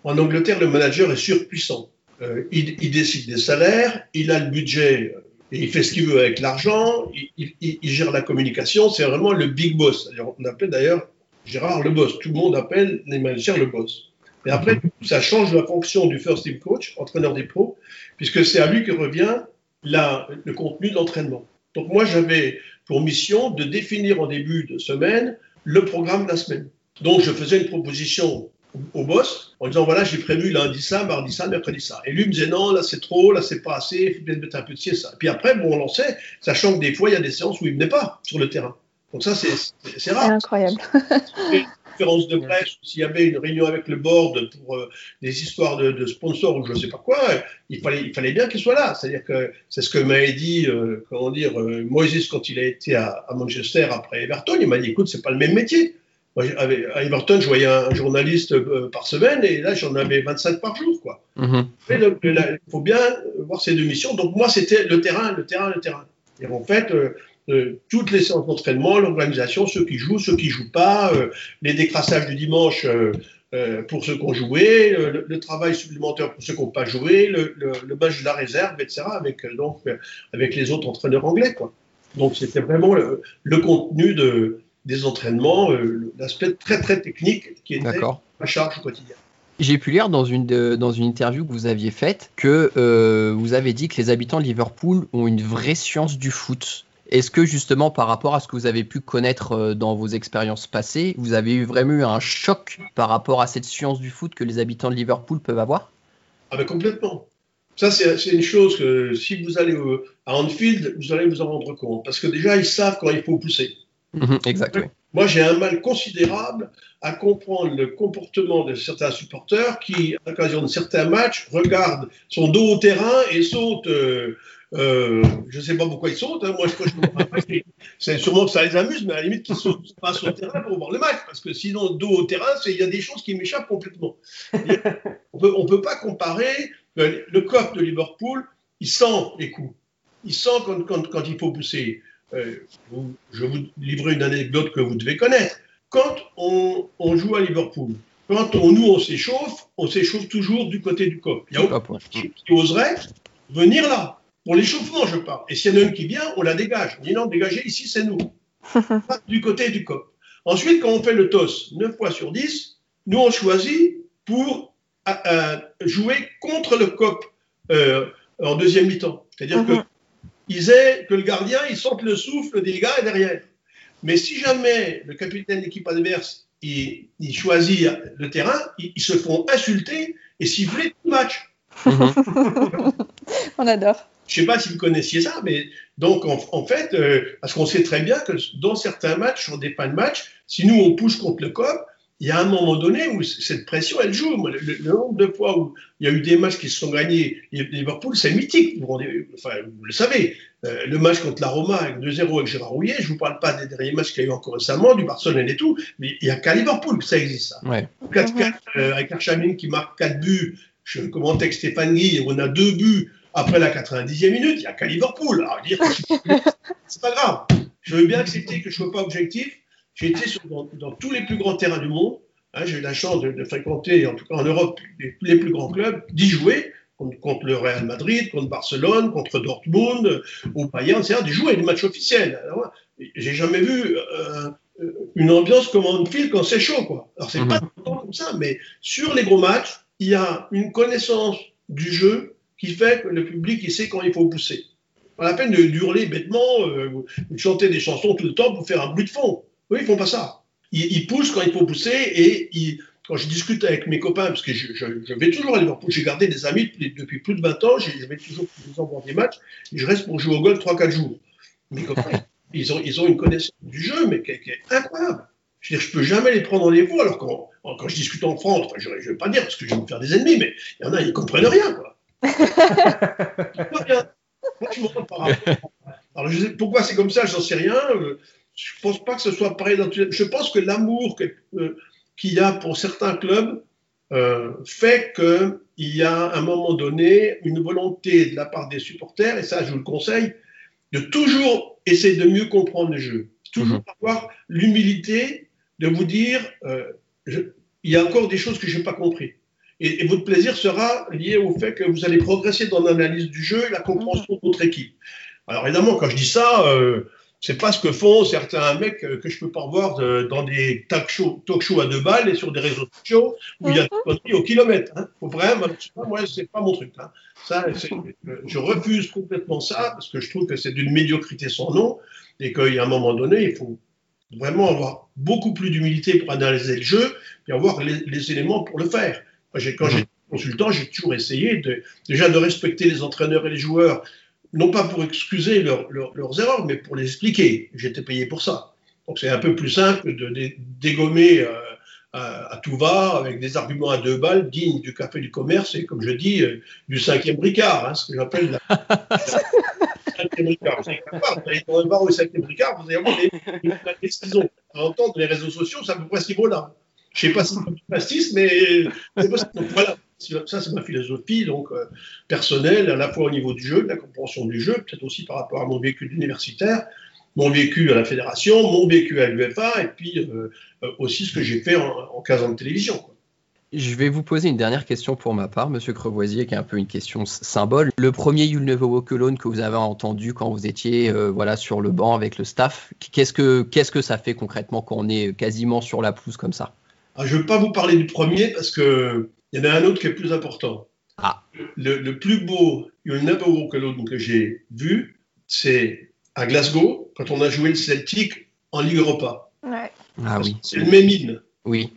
en Angleterre, le manager est surpuissant. Euh, il, décide des salaires, il a le budget, et il fait ce qu'il veut avec l'argent, il, gère la communication, c'est vraiment le big boss. On appelle d'ailleurs Gérard le boss. Tout le monde appelle les managers le boss. Mais après, ça change la fonction du first team coach, entraîneur des pros, puisque c'est à lui que revient le contenu de l'entraînement. Donc moi, j'avais pour mission de définir en début de semaine le programme de la semaine. Donc, je faisais une proposition au boss en disant voilà, j'ai prévu lundi ça, mardi ça, mercredi ça. Et lui me disait non, là c'est trop, là c'est pas assez, il faut peut-être mettre un peu de ci ça. Et puis après, bon, on lançait, sachant que des fois il y a des séances où il venait pas sur le terrain. Donc ça, c'est rare. C'est incroyable. conférence de presse, s'il y avait une réunion avec le board pour euh, des histoires de, sponsors ou je ne sais pas quoi, il fallait, il fallait bien qu'il soit là. C'est-à-dire que c'est ce que m'a dit, euh, comment dire, euh, Moïse quand il a été à, à Manchester après Everton. Il m'a dit, écoute, c'est pas le même métier. Moi, à Everton, je voyais un journaliste euh, par semaine et là, j'en avais 25 par jour. Quoi. Mm-hmm. il faut bien voir ces deux missions. Donc, moi, c'était le terrain, le terrain, le terrain. Et en fait, euh, euh, toutes les séances d'entraînement, l'organisation, ceux qui jouent, ceux qui jouent pas, les décrassages du dimanche pour ceux qui ont joué, le, travail supplémentaire pour ceux qui n'ont pas joué, le, le, match de la réserve, etc., avec, donc, avec les autres entraîneurs anglais. Quoi. Donc, c'était vraiment le contenu de des entraînements, euh, l'aspect très très technique qui était à charge quotidienne. J'ai pu lire dans une, dans une interview que vous aviez faite que euh, vous avez dit que les habitants de Liverpool ont une vraie science du foot. Est-ce que justement par rapport à ce que vous avez pu connaître euh, dans vos expériences passées, vous avez eu vraiment eu un choc par rapport à cette science du foot que les habitants de Liverpool peuvent avoir? Ah ben complètement. Ça, c'est une chose que si vous allez au- à Anfield, vous allez vous en rendre compte. Parce que déjà, ils savent quand il faut pousser. Mhm, Exact, oui. Moi, j'ai un mal considérable à comprendre le comportement de certains supporters qui, à l'occasion de certains matchs, regardent son dos au terrain et sautent. euh, euh, je ne sais pas pourquoi ils sautent. hein. Moi, je, je. C'est sûrement que ça les amuse, mais à la limite qu'ils sautent pas sur le terrain pour voir le match. Parce que sinon, dos au terrain, il y a des choses qui m'échappent complètement. On on peut pas comparer le, le COP de Liverpool, il sent les coups. Il sent quand il faut pousser. Euh, vous- je vous livrer une anecdote que vous devez connaître. Quand on, on joue à Liverpool, quand on, nous on s'échauffe, on s'échauffe toujours du côté du COP. Il y a aucun qui, qui oserait venir là. Pour l'échauffement, je parle. Et s'il y en a une qui vient, on la dégage. On dit non, dégagez, ici c'est nous. Du côté du COP. Ensuite, quand on fait le TOS 9 fois sur 10, nous on choisit pour euh, euh, jouer contre le COP euh, en deuxième mi-temps. C'est-à-dire que Mhm. Ils aient, que le gardien, il sente le souffle des gars derrière. Mais si jamais le capitaine de l'équipe adverse, il, il choisit le terrain, ils, ils se font insulter et siffler tout le match. On adore. Je ne sais pas si vous connaissiez ça, mais donc en, en fait, euh, parce qu'on sait très bien que dans certains matchs, sur des fins de match, si nous on pousse contre le COP, il y a un moment donné où cette pression, elle joue. Moi, le, le- le nombre de fois où il y a eu des matchs qui se sont gagnés, Liverpool, c'est mythique. Vous, vous rendez- enfin, vous le savez. Euh, le match contre la Roma avec 2-0 avec Gérard Rouillet, je ne vous parle pas des derniers matchs qu'il y a eu encore récemment, du Barcelone et tout, mais il n'y a qu'à Liverpool que ça existe. Ça. Ouais. 4-4 euh, avec Archamine qui marque 4 buts. Je commentais avec Stéphane Guy, on a deux buts après la 90e minute. Il n'y a qu'à Liverpool. Alors, dire c'est pas grave. Je veux bien accepter que je ne sois pas objectif. J'ai été sur- dans, dans tous les plus grands terrains du monde. Hein, J'ai eu la chance de, de fréquenter, en tout cas en Europe, les, les plus grands clubs, d'y jouer contre, contre le Real Madrid, contre Barcelone, contre Dortmund, euh, au Bayern, etc. D'y jouer des matchs officiels. J'ai jamais vu euh, une ambiance comme en fil quand c'est chaud. Quoi. Alors, c'est Mhm. pas tout le temps comme ça, mais sur les gros matchs, il y a une connaissance du jeu qui fait que le public il sait quand il faut pousser. Pas la peine de hurler bêtement, euh, de chanter des chansons tout le temps pour faire un bruit de fond. Eux, ils font pas ça. Ils, ils poussent quand il faut pousser et ils- quand je discute avec mes copains, parce que je, je- je vais toujours à Liverpool, j'ai gardé des amis depuis, plus de 20 ans, je vais toujours les voir des matchs, et je reste pour jouer au golf 3-4 jours. Mes copains, ils ont, ils ont une connaissance du jeu, mais qui, est- qui est incroyable. Je veux dire, je peux jamais les prendre en défaut, alors quand, quand je discute en France, enfin, je ne vais pas dire parce que je vais me faire des ennemis, mais il y en a, ils comprennent rien, quoi. Ils comprennent rien. Par rapport- Alors, je sais, pourquoi c'est comme ça, j'en sais rien. Je pense pas que ce soit pareil dans Je pense que l'amour euh, qu'il y a pour certains clubs euh, fait qu'il y a à un moment donné une volonté de la part des supporters, et ça je vous le conseille, de toujours essayer de mieux comprendre le jeu. Toujours avoir l'humilité de vous dire, euh, je- il y a encore des choses que je n'ai pas compris. Et, et votre plaisir sera lié au fait que vous allez progresser dans l'analyse du jeu et la compréhension de votre équipe. Alors évidemment, quand je dis ça, euh, c'est pas ce que font certains mecs euh, que je peux pas voir dans des talk shows, talk à deux balles et sur des réseaux sociaux où il y a des conneries au kilomètre. Hein. Faut vraiment, moi, c'est pas mon truc. Hein. Ça, c'est- euh, je refuse complètement ça parce que je trouve que c'est d'une médiocrité sans nom et qu'il y a un moment donné, il faut vraiment avoir beaucoup plus d'humilité pour analyser le jeu et avoir les, les éléments pour le faire. Moi, quand j'étais consultant, j'ai toujours essayé de, déjà de respecter les entraîneurs et les joueurs, non pas pour excuser leur- leur- leurs erreurs, mais pour les expliquer. J'étais payé pour ça. Donc c'est un peu plus simple de, dé- dégommer euh, à, tout va avec des arguments à deux balles dignes du café du commerce et, comme je dis, euh, du cinquième bricard, hein, ce que j'appelle la, cinquième bricard. Vous allez dans le bar au cinquième bricard, vous allez avoir des saisons. À entendre les réseaux sociaux, c'est à peu près ce niveau-là. Je ne sais pas si c'est pastis, mais c'est possible. Voilà, ça c'est ma philosophie donc euh, personnelle, à la fois au niveau du jeu, de la compréhension du jeu, peut-être aussi par rapport à mon vécu d'universitaire, mon vécu à la fédération, mon vécu à l'UFA, et puis euh, euh, aussi ce que j'ai fait en, en 15 ans de télévision. quoi. Je vais vous poser une dernière question pour ma part, Monsieur Crevoisier, qui est un peu une question symbole. Le premier You'll Never Walk Alone que vous avez entendu quand vous étiez euh, voilà, sur le banc avec le staff, qu'est-ce que, qu'est-ce que ça fait concrètement quand on est quasiment sur la pelouse comme ça? Alors, je ne veux pas vous parler du premier parce que il y en a un autre qui est plus important. Ah. Le, le plus beau You'll Never Walk Alone que j'ai vu, c'est à Glasgow, quand on a joué le Celtic en Ligue Europa. Ouais. Ah oui. C'est le même hymne. Oui.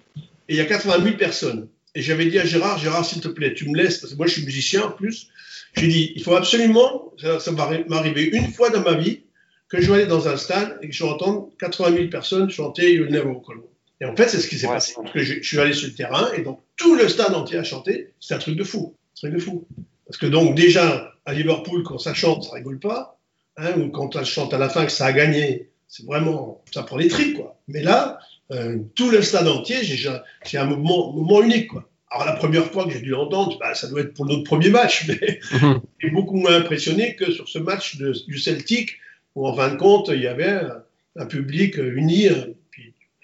Et il y a 80 000 personnes. Et j'avais dit à Gérard, Gérard, s'il te plaît, tu me laisses, parce que moi je suis musicien en plus. J'ai dit, il faut absolument, ça, ça va m'arriver une fois dans ma vie, que je vais aller dans un stade et que je vais entendre 80 000 personnes chanter You'll Never Walk Alone. Et en fait, c'est ce qui s'est Ouais. passé. Parce que je, je suis allé sur le terrain et donc tout le stade entier a chanté. C'est un truc de fou. Un truc de fou. Parce que donc déjà, à Liverpool, quand ça chante, ça rigole pas. Hein, ou quand ça chante à la fin que ça a gagné, c'est vraiment, ça prend les tripes, quoi. Mais là, euh, tout le stade entier, j'ai- un moment, moment unique, quoi. Alors la première fois que j'ai dû l'entendre, bah, ça doit être pour notre premier match, mais j'ai beaucoup moins impressionné que sur ce match de- du Celtic, où en fin de compte, il y avait un, un public uni,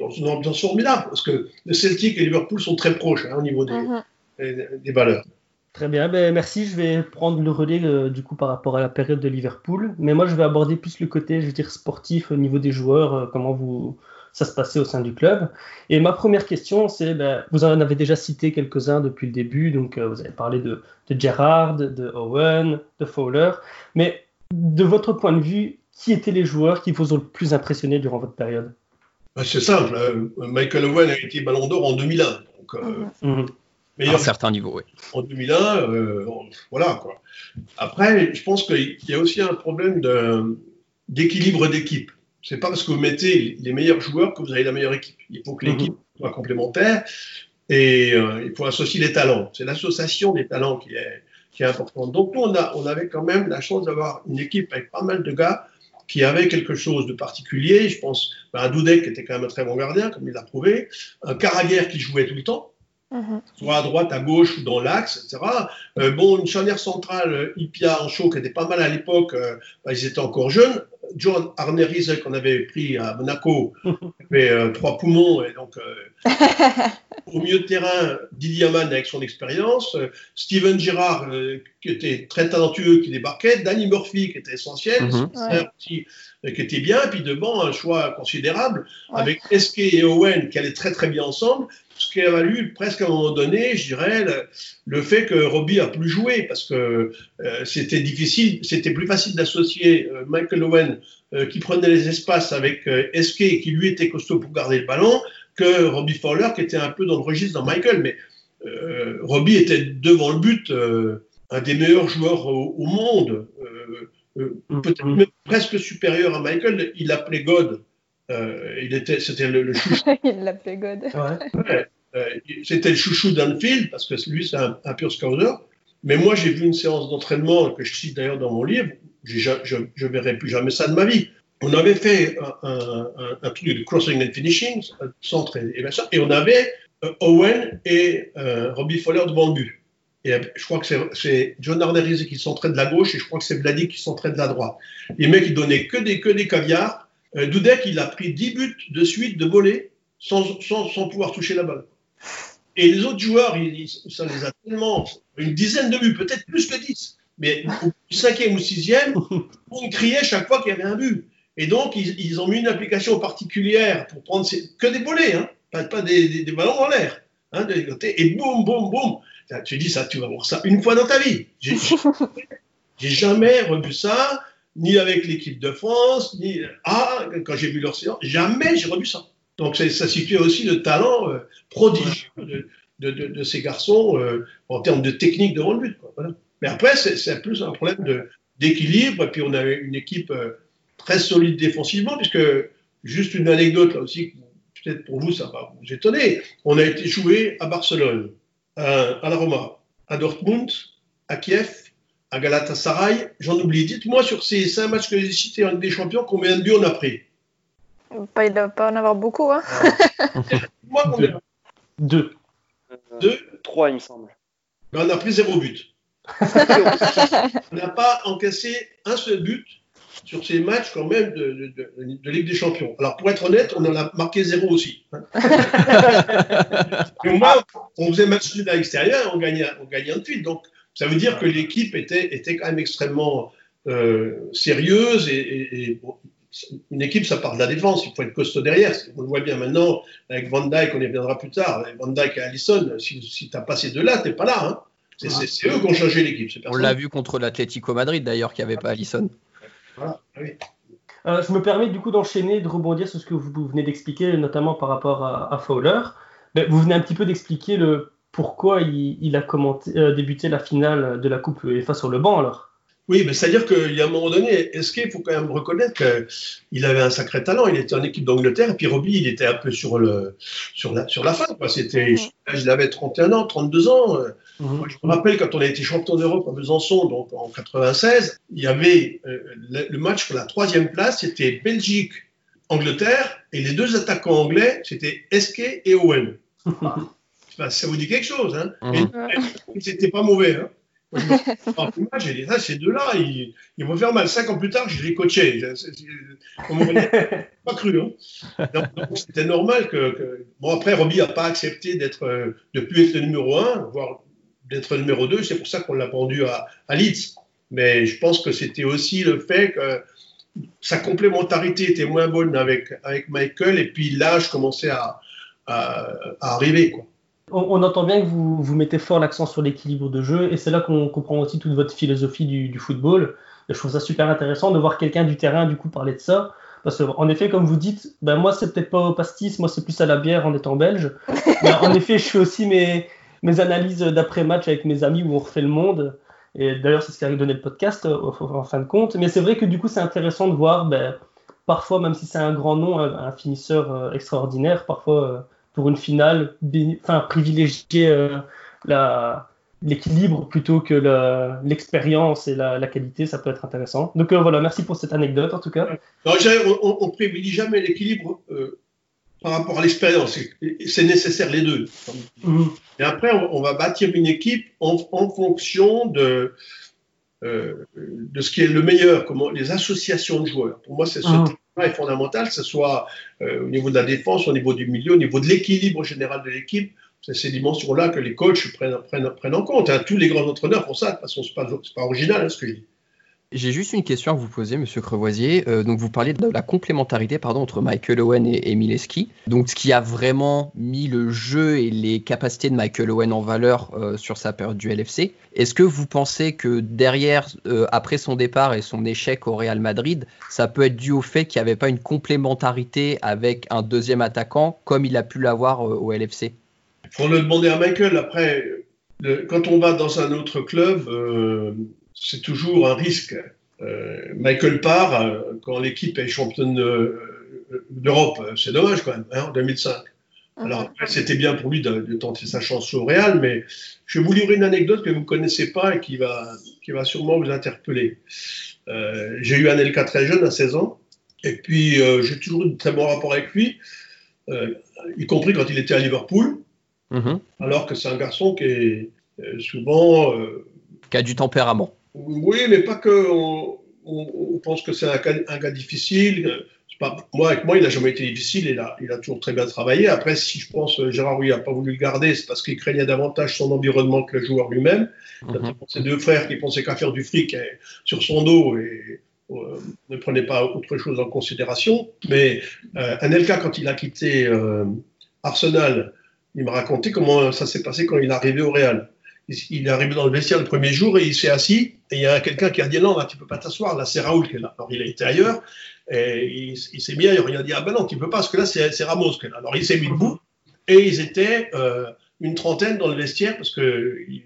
dans une ambiance formidable, parce que le Celtic et Liverpool sont très proches hein, au niveau des, Mhm. des- des valeurs. Très bien, ben, merci. Je vais prendre le relais euh, du coup par rapport à la période de Liverpool. Mais moi, je vais aborder plus le côté, je veux dire, sportif au niveau des joueurs, euh, comment vous, ça se passait au sein du club. Et ma première question, c'est, ben, vous en avez déjà cité quelques-uns depuis le début. Donc, euh, vous avez parlé de, de Gerrard, de Owen, de Fowler. Mais de votre point de vue, qui étaient les joueurs qui vous ont le plus impressionné durant votre période? Bah, c'est simple, euh, Michael Owen a été Ballon d'Or en 2001. Donc, euh, Mhm. Mhm. À un certain niveau, oui. en 2001, euh, voilà quoi. Après, je pense qu'il y a aussi un problème de- d'équilibre d'équipe. C'est pas parce que vous mettez les meilleurs joueurs que vous avez la meilleure équipe. Il faut que l'équipe soit complémentaire et euh, il faut associer les talents. C'est l'association des talents qui est, qui est importante. Donc nous, on, a, on avait quand même la chance d'avoir une équipe avec pas mal de gars qui avaient quelque chose de particulier. Je pense ben, à Dudek qui était quand même un très bon gardien, comme il l'a prouvé, un Carragher qui jouait tout le temps Mhm. soit à droite, à gauche ou dans l'axe, etc. Euh, bon, une charnière centrale, euh, Ipia en chaud, qui était pas mal à l'époque, euh, bah, ils étaient encore jeunes. John Arnerise, qu'on avait pris à Monaco, avait euh, trois poumons, et donc euh, au milieu de terrain, Didier Amann avec son expérience, euh, Steven Gerrard, euh, qui était très talentueux, qui débarquait, Danny Murphy, qui était essentiel, Mhm. Ouais. euh, qui était bien, puis devant, un choix considérable, Ouais. avec SK et Owen, qui allaient très très bien ensemble, qui a valu presque à un moment donné, je dirais, le, le fait que Robbie a plus joué, parce que euh, c'était difficile, c'était plus facile d'associer euh, Michael Owen, euh, qui prenait les espaces avec euh, SK, qui lui était costaud pour garder le ballon, que Robbie Fowler, qui était un peu dans le registre dans Michael. Mais euh, Robbie était devant le but, euh, un des meilleurs joueurs au, au monde, euh, euh, peut-être même presque supérieur à Michael. Il l'appelait God. Euh, il était, c'était le, le chouchou Il l'appelait God. Ouais. Ouais, c'était le chouchou d'Anfield, parce que lui, c'est un, un pur scouter. Mais moi, j'ai vu une séance d'entraînement que je cite d'ailleurs dans mon livre. Je ne verrai plus jamais ça de ma vie. On avait fait un, truc de crossing and finishing, un centre et, et et on avait euh, Owen et euh, Robbie Fowler devant le but. Et euh, je crois que c'est- John Arnerizzi qui s'entraîne de la gauche et je crois que c'est Vladi qui s'entraîne de la droite. Les mecs, ils donnaient que des, que des caviars. Euh, Dudek, il a pris 10 buts de suite de sans, sans, sans pouvoir toucher la balle. Et les autres joueurs, ils- ça les a tellement. Une dizaine de buts, peut-être plus que 10. Mais au cinquième ou sixième, on criait chaque fois qu'il y avait un but. Et donc, ils, ils ont mis une application particulière pour prendre ces- que des volets, hein, pas, pas des, des- des ballons en l'air. Hein, de côtés, et boum, boum, boum. Tu dis ça, tu vas voir ça une fois dans ta vie. J'ai j'ai jamais revu ça, ni avec l'équipe de France, ni. Ah, quand j'ai vu leur séance, jamais j'ai revu ça. Donc, ça situe aussi le talent euh, prodigieux de, de- de- de ces garçons euh, en termes de technique devant le but. quoi. Voilà. Mais après, c'est plus un problème d'équilibre. Et puis, on avait une équipe euh, très solide défensivement, puisque, juste une anecdote là aussi, peut-être pour vous, ça va vous étonner. On a été joué à Barcelone, à, à la Roma, à Dortmund, à Kiev, à Galatasaray. J'en oublie. Dites-moi sur ces cinq matchs que j'ai cités en des Champions, combien de buts on a pris? Pas, il ne doit pas en avoir beaucoup. Hein. Moi, combien Deux. Euh, Deux. Trois, il me semble. Ben, on a pris zéro but. on n'a pas encaissé un seul but sur ces matchs quand même de, de- de- de Ligue des Champions. Alors pour être honnête, on en a marqué zéro aussi. hein. Mais moi, on faisait match nul à l'extérieur, on gagnait, on gagnait un fil. Donc ça veut dire que l'équipe était, était quand même extrêmement euh, sérieuse et, et- et, bon, une équipe, ça part de la défense. Il faut être costaud derrière. On le voit bien maintenant avec Van Dyke, on y viendra plus tard. Van Dyke et Allison, si, si tu n'as pas ces deux-là, tu n'es pas là. Hein. C'est eux qui ont changé l'équipe. On l'a vu contre l'Atlético Madrid d'ailleurs, qui avait pas Allison. Voilà, oui. Euh, je me permets du coup d'enchaîner, de rebondir sur ce que vous venez d'expliquer, notamment par rapport à, Fowler. Ben, vous venez un petit peu d'expliquer le pourquoi il, a commenté, euh, débuté la finale de la Coupe UEFA sur le banc alors. Oui, mais c'est-à-dire qu'il y a un moment donné, est-ce qu'il faut quand même reconnaître qu'il avait un sacré talent. Il était en équipe d'Angleterre, et puis Robbie, il était un peu sur, le, sur, la, sur la fin. C'était, il avait 31 ans, 32 ans. Mhm. je me rappelle quand on a été champion d'Europe à Besançon, donc en 96, il y avait euh, le, match pour la troisième place, c'était Belgique, Angleterre, et les deux attaquants anglais, c'était Eske et Owen. ça vous dit quelque chose, hein mhm. C'était pas mauvais. Hein j'ai dit, ça, ces deux-là, ils, vont faire mal. Cinq ans plus tard, je les coachais. Pas cru. Hein. Donc, c'était normal que, Bon, après, Robbie n'a pas accepté d'être, de plus être le numéro un, voire d'être numéro deux. C'est pour ça qu'on l'a pendu à, à, Leeds. Mais je pense que c'était aussi le fait que sa complémentarité était moins bonne avec, avec Michael, et puis l'âge commençait à, à, à arriver. Quoi on, entend bien que vous, vous mettez fort l'accent sur l'équilibre de jeu, et c'est là qu'on comprend aussi toute votre philosophie du, football. je trouve ça super intéressant de voir quelqu'un du terrain du coup parler de ça. Parce qu'en effet, comme vous dites, ben moi c'est peut-être pas au pastis, moi c'est plus à la bière en étant belge. Mais en effet, je fais aussi mes, mes analyses d'après-match avec mes amis où on refait le monde. Et d'ailleurs, c'est ce qui a donné le podcast en fin de compte. Mais c'est vrai que du coup, c'est intéressant de voir, ben, parfois, même si c'est un grand nom, un, finisseur euh, extraordinaire, parfois euh, pour une finale, enfin, privilégier euh, l'équilibre plutôt que l'expérience et la, qualité, ça peut être intéressant. Donc euh, voilà, merci pour cette anecdote en tout cas. on, on, privilégie jamais l'équilibre euh, par rapport à l'expérience. C'est nécessaire les deux. Mhm. Et après, on, va bâtir une équipe en, fonction de, de ce qui est le meilleur, comment les associations de joueurs. Pour moi, c'est ce mhm est fondamental, que ce soit euh, au niveau de la défense, au niveau du milieu, au niveau de l'équilibre général de l'équipe. C'est ces dimensions-là que les coachs prennent, en compte. Hein. Tous les grands entraîneurs font ça. De toute façon, ce n'est pas, pas, original hein, ce que je dis. J'ai juste une question à vous poser, Monsieur Crevoisier. Euh, donc, vous parlez de la complémentarité pardon, entre Michael Owen et, et Mileski. Donc, ce qui a vraiment mis le jeu et les capacités de Michael Owen en valeur euh, sur sa période du LFC. Est-ce que vous pensez que derrière, euh, après son départ et son échec au Real Madrid, ça peut être dû au fait qu'il n'y avait pas une complémentarité avec un deuxième attaquant comme il a pu l'avoir au LFC faut le demander à Michael. Après, quand on va dans un autre club, c'est toujours un risque. Euh, Michael part euh, quand l'équipe est championne d'Europe. C'est dommage quand même, hein, en 2005. Mhm. Alors c'était bien pour lui de, tenter sa chance au Real, mais je vais vous livrer une anecdote que vous ne connaissez pas et qui va, qui va sûrement vous interpeller. Euh, j'ai eu un LK très jeune, à 16 ans, et puis j'ai toujours eu de très bons rapports avec lui, y compris quand il était à Liverpool, mhm. alors que c'est un garçon qui est souvent... qui a du tempérament. Oui, mais pas que. On, pense que c'est un, gars difficile. moi, avec moi, il n'a jamais été difficile. Il a, il a toujours très bien travaillé. Après, si je pense euh, Gérard Rouy n'a pas voulu le garder, c'est parce qu'il craignait davantage son environnement que le joueur lui-même. Mm Ses deux frères qui pensaient qu'à faire du fric eh, sur son dos et euh, ne prenaient pas autre chose en considération. Mais euh, Anelka, quand il a quitté Arsenal, il m'a raconté comment ça s'est passé quand il est arrivé au Real il est arrivé dans le vestiaire le premier jour et il s'est assis. Et il y a quelqu'un qui a dit non, là, tu peux pas t'asseoir. Là, c'est Raoul qui est là. Alors, il a été ailleurs. Et il, s'est mis ailleurs. Il a dit ah ben non, tu peux pas, parce que là, c'est Ramos qui est là. Alors, il s'est mis debout. Et ils étaient euh, une trentaine dans le vestiaire parce que il,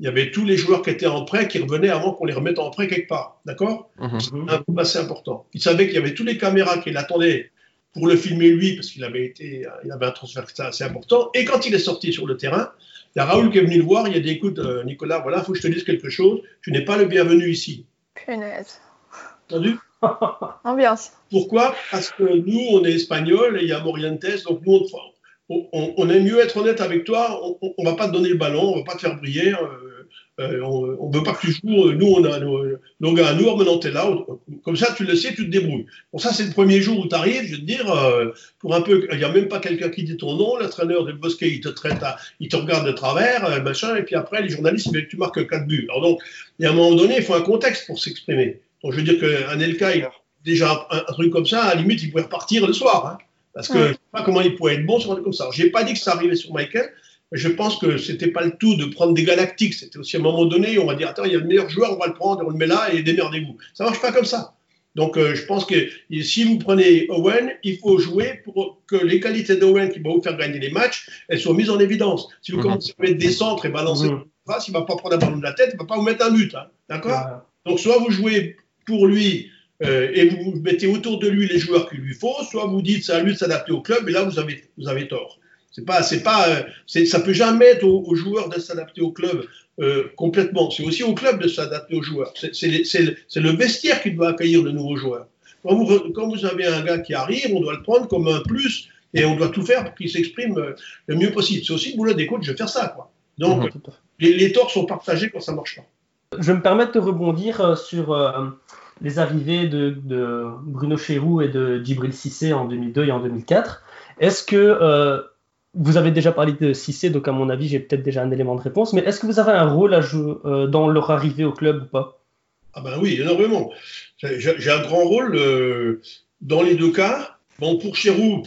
y avait tous les joueurs qui étaient en prêt qui revenaient avant qu'on les remette en prêt quelque part. D'accord? Mhm. Un coup assez important. Il savait qu'il y avait tous les caméras qui l'attendaient pour le filmer lui, parce qu'il avait été, il avait un transfert assez important. Et quand il est sorti sur le terrain, il y a Raoul qui est venu le voir, il a dit écoute, euh, Nicolas, voilà, il faut que je te dise quelque chose, tu n'es pas le bienvenu ici. Punaise. Entendu? Ambiance. Pourquoi? Parce que nous, on est espagnol et il y a Morientes, donc nous, on, on, aime mieux être honnête avec toi, on ne va pas te donner le ballon, on ne va pas te faire briller. Euh, euh, on ne veut pas que tu joues, euh, nous on a nos, gars à nous, maintenant tu es là, comme ça tu le sais, tu te débrouilles. Bon ça c'est le premier jour où tu arrives, je veux te dire, euh, pour un peu, il n'y a même pas quelqu'un qui dit ton nom, l'entraîneur de Bosquet il te traite, il te regarde de travers, machin, et puis après les journalistes, ils veulent que tu marques 4 buts. Alors donc, il y a un moment donné, il faut un contexte pour s'exprimer. Donc je veux dire qu'un LK, il déjà un, truc comme ça, à la limite, il pouvait repartir le soir. Hein. parce que je ne sais pas comment il pouvait être bon sur un truc comme ça. Je n'ai pas dit que ça arrivait sur Michael, je pense que c'était pas le tout de prendre des galactiques. C'était aussi à un moment donné, on va dire, attends, il y a le meilleur joueur, on va le prendre, on le met là et démerdez-vous. Ça marche pas comme ça. Donc, euh, je pense que si vous prenez Owen, il faut jouer pour que les qualités d'Owen qui vont vous faire gagner les matchs, elles soient mises en évidence. Si vous mhm. commencez à mettre des centres et balancer mmh. face, il ne va pas prendre un ballon de la tête, il ne va pas vous mettre un but. Hein. D'accord Donc, soit vous jouez pour lui euh, et vous mettez autour de lui les joueurs qu'il lui faut, soit vous dites c'est à lui de s'adapter au club, et là, vous avez, vous avez tort. C'est pas, c'est pas, euh, ça peut jamais être aux, joueurs de s'adapter au club euh, complètement. C'est aussi au club de s'adapter aux joueurs. C'est le vestiaire qui doit accueillir de nouveaux joueurs. Quand vous, quand vous, avez un gars qui arrive, on doit le prendre comme un plus et on doit tout faire pour qu'il s'exprime euh, le mieux possible. C'est aussi le boulot des coachs de faire ça. Quoi. Donc, les, torts sont partagés quand ça marche pas. Je me permettre de rebondir sur les arrivées de, de, Bruno Chéroux et de Djibril Cissé en 2002 et en 2004. Est-ce que vous avez déjà parlé de Cissé, donc à mon avis, j'ai peut-être déjà un élément de réponse. Mais est-ce que vous avez un rôle à jouer euh, dans leur arrivée au club ou pas? Ah ben oui, énormément. J'ai un grand rôle euh, dans les deux cas. Bon, pour Chérou,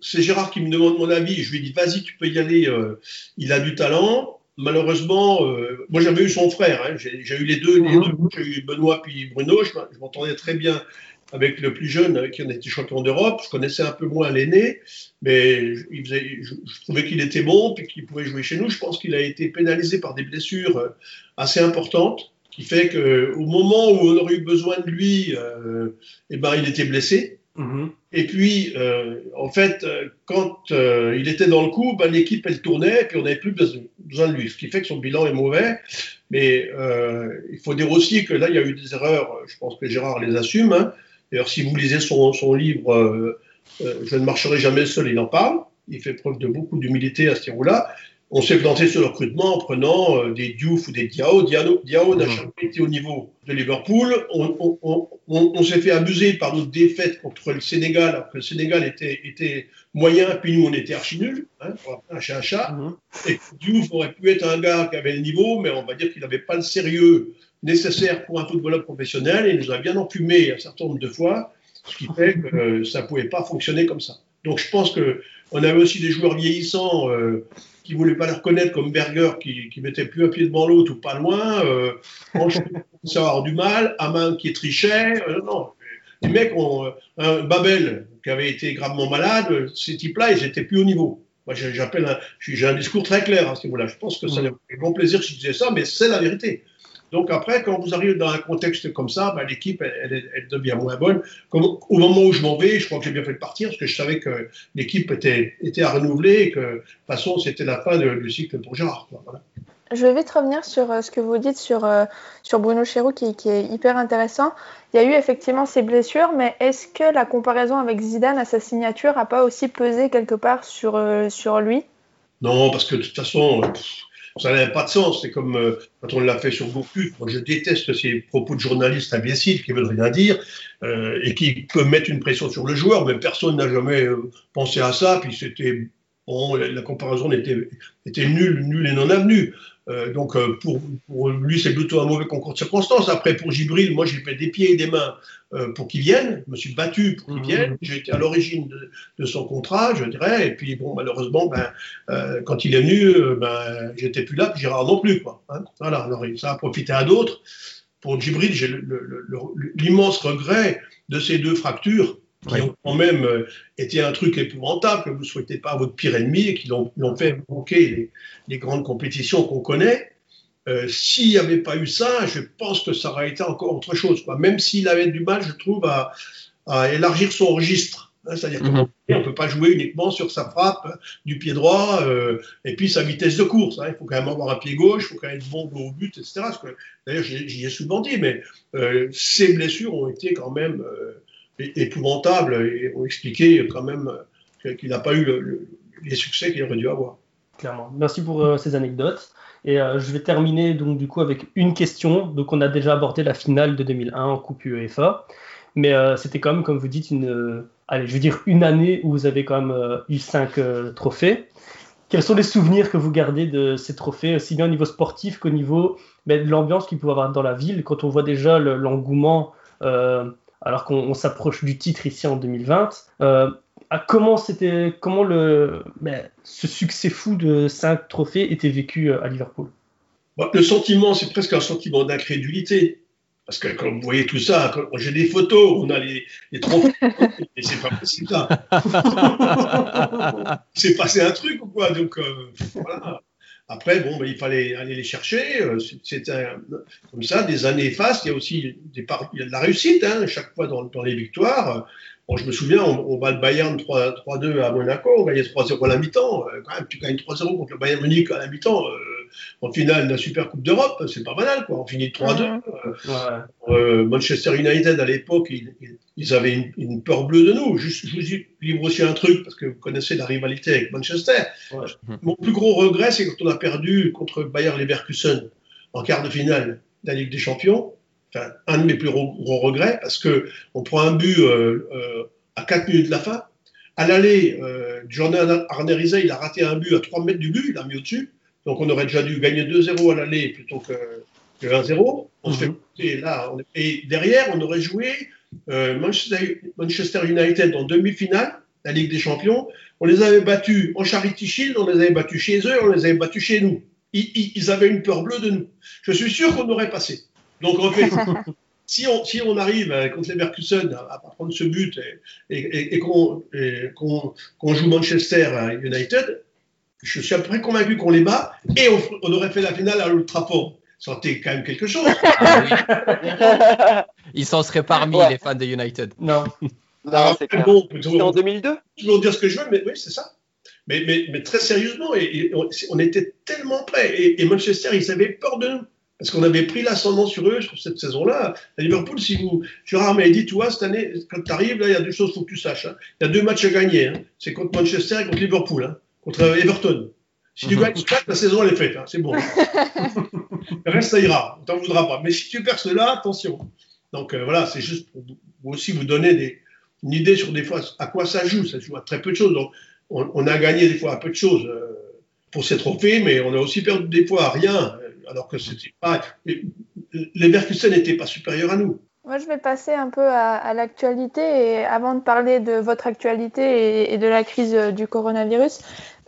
c'est Gérard qui me demande mon avis. Je lui dis, vas-y, tu peux y aller. Euh, il a du talent. Malheureusement, moi j'avais eu son frère. Hein. J'ai eu les deux. Les deux. J'ai eu Benoît puis Bruno. Je, m'entendais très bien avec le plus jeune qui en était champion d'Europe. Je connaissais un peu moins l'aîné, mais il faisait, je, trouvais qu'il était bon et qu'il pouvait jouer chez nous. Je pense qu'il a été pénalisé par des blessures euh, assez importantes, qui fait qu'au moment où on aurait eu besoin de lui, euh, eh ben, il était blessé. Mm-hmm. Et puis, euh, en fait, quand euh, il était dans le coup, ben, l'équipe, elle tournait, et puis on n'avait plus besoin de lui, ce qui fait que son bilan est mauvais. Mais euh, il faut dire aussi que là, il y a eu des erreurs, je pense que Gérard les assume. Hein. D'ailleurs, si vous lisez son, livre euh, euh, Je ne marcherai jamais seul, il en parle. Il fait preuve de beaucoup d'humilité à ce niveau-là. On s'est planté sur le recrutement en prenant euh, des Diouf ou des Diao. Diao, n'a jamais été au niveau de Liverpool. On, s'est fait abuser par notre défaite contre le Sénégal, alors que le Sénégal était, était moyen, puis nous on était archi nuls, hein, un chat un chat. Et Diouf aurait pu être un gars qui avait le niveau, mais on va dire qu'il n'avait pas le sérieux nécessaire pour un footballeur professionnel et il nous a bien enfumé un certain nombre de fois, ce qui fait que euh, ça ne pouvait pas fonctionner comme ça. Donc je pense qu'on avait aussi des joueurs vieillissants euh, qui ne voulaient pas les reconnaître comme Berger qui, qui mettait plus un pied devant l'autre ou pas loin, euh, ça avoir du mal, Amin qui trichait, euh, non. Les mecs ont un Babel qui avait été gravement malade, ces types-là, ils n'étaient plus au niveau. Moi, j'appelle, j'ai un discours très clair à ce niveau-là. Je pense que ça mmh. fait bon plaisir si je disais ça, mais c'est la vérité. Donc après, quand vous arrivez dans un contexte comme ça, bah, l'équipe, elle, devient moins bonne. au moment où je m'en vais, je crois que j'ai bien fait de partir parce que je savais que l'équipe était, était à renouveler et que de toute façon, c'était la fin du cycle pour Gérard. Je vais vite revenir sur euh, ce que vous dites sur, euh, sur Bruno Chéroux qui, qui, est hyper intéressant. Il y a eu effectivement ces blessures, mais est-ce que la comparaison avec Zidane à sa signature n'a pas aussi pesé quelque part sur, euh, sur lui? Non, parce que de toute façon, ça n'avait pas de sens. C'est comme euh, quand on l'a fait sur Goku. Moi, je déteste ces propos de journalistes imbéciles qui veulent rien dire euh, et qui peuvent mettre une pression sur le joueur, mais personne n'a jamais euh, pensé à ça. Puis c'était bon, la, comparaison était, était nulle, nulle et non avenue. Euh, donc euh, pour, pour, lui, c'est plutôt un mauvais concours de circonstances. Après, pour Gibril, moi, j'ai fait des pieds et des mains euh, pour qu'il vienne. Je me suis battu pour qu'il mhm. vienne. J'ai été à l'origine de, de, son contrat, je dirais. Et puis, bon, malheureusement, ben, quand il est venu, ben, j'étais plus là, puis Gérard non plus. Quoi, hein. voilà, alors, ça a profité à d'autres. Pour Gibril, j'ai l'immense regret de ces deux fractures qui ont quand même euh, été un truc épouvantable que vous ne souhaitez pas à votre pire ennemi et qui l'ont fait manquer les, grandes compétitions qu'on connaît. Euh, s'il n'y avait pas eu ça, je pense que ça aurait été encore autre chose. Quoi. Même s'il avait du mal, je trouve, à, élargir son registre. Hein, C'est-à-dire qu'on mhm. ne peut pas jouer uniquement sur sa frappe du pied droit euh, et puis sa vitesse de course. Hein. Il faut quand même avoir un pied gauche, il faut quand même être bon au but, etc. D'ailleurs, j'y ai souvent dit, mais ces blessures ont été quand même épouvantable et ont expliqué quand même qu'il n'a pas eu les succès qu'il aurait dû avoir. Clairement. Merci pour euh, ces anecdotes. Et euh, je vais terminer donc du coup avec une question. Donc on a déjà abordé la finale de 2001 en Coupe UEFA, mais euh, c'était quand même, comme vous dites, une, allez, je veux dire une année où vous avez quand même eu cinq trophées. Quels sont les souvenirs que vous gardez de ces trophées, aussi bien au niveau sportif qu'au niveau ben, de l'ambiance qu'il pouvait avoir dans la ville, quand on voit déjà l'engouement alors qu'on s'approche du titre ici en 2020. Euh, comment c'était, comment le, ben, ce succès fou de 5 trophées était vécu à Liverpool? Le sentiment, c'est presque un sentiment d'incrédulité. Parce que quand vous voyez tout ça, j'ai des photos, on a les, les trophées, et c'est pas possible ça. c'est passé un truc ou quoi Donc voilà. Après, bon, ben, il fallait aller les chercher. Euh, C'était comme ça, des années fastes. Il y a aussi des il y a de la réussite, hein, chaque fois dans, dans, les victoires. Bon, je me souviens, on, bat le Bayern 3-2 à Monaco, on gagnait 3-0 à la mi-temps. Euh, quand même, tu gagnes 3-0 contre le Bayern Munich à la mi-temps. Euh, en finale de la Super Coupe d'Europe, c'est pas banal, quoi. On finit 3-2. Euh, Manchester United, à l'époque, ils, avaient une, peur bleue de nous. Juste, je vous livre aussi un truc, parce que vous connaissez la rivalité avec Manchester. Mon plus gros regret, c'est quand on a perdu contre Bayer Leverkusen en quart de finale de la Ligue des Champions. Enfin, un de mes plus gros, regrets, parce que on prend un but euh, euh, à 4 minutes de la fin. À l'aller, euh, Jordan Arneriza, il a raté un but à 3 mètres du but, il a mis au-dessus. Donc on aurait déjà dû gagner 2-0 à l'aller plutôt que, 1-0. Mhm. et derrière, on aurait joué euh, Manchester, United en demi-finale, la Ligue des Champions. On les avait battus en Charity Shield, on les avait battus chez eux, on les avait battus chez nous. Ils, avaient une peur bleue de nous. Je suis sûr qu'on aurait passé. Donc en fait, si on, si on arrive euh, contre les Mercusen à, prendre ce but et, et, qu'on joue Manchester United, je suis à peu près convaincu qu'on les bat et on, aurait fait la finale à l'Old Aurait quand même quelque chose. Ils s'en seraient parmi les fans de United. Non. non c'est bon, en 2002 Toujours dire ce que je veux, mais oui, c'est ça. Mais, mais, mais, très sérieusement, et, on, était tellement prêts. Et, Manchester, ils avaient peur de nous. Parce qu'on avait pris l'ascendant sur eux sur cette saison-là. À Liverpool, si vous. Gérard m'a dit, toi, cette année, quand tu arrives, là, il y a deux choses qu'il faut que tu saches. Hein. Il y a deux matchs à gagner. Hein. C'est contre Manchester et contre Liverpool. Hein contre Everton. Si tu gagnes la saison elle est faite, hein, c'est bon. le reste, ça ira, on t'en voudra pas. Mais si tu perds cela, attention. Donc euh, voilà, c'est juste pour vous aussi vous donner des, une idée sur des fois à quoi ça joue. Ça joue à très peu de choses. Donc on, a gagné des fois à peu de choses euh, pour ces trophées, mais on a aussi perdu des fois à rien, euh, alors que c'était pas. Les Berkusen n'étaient pas supérieurs à nous. Moi, je vais passer un peu à, l'actualité et avant de parler de votre actualité et, de la crise du coronavirus,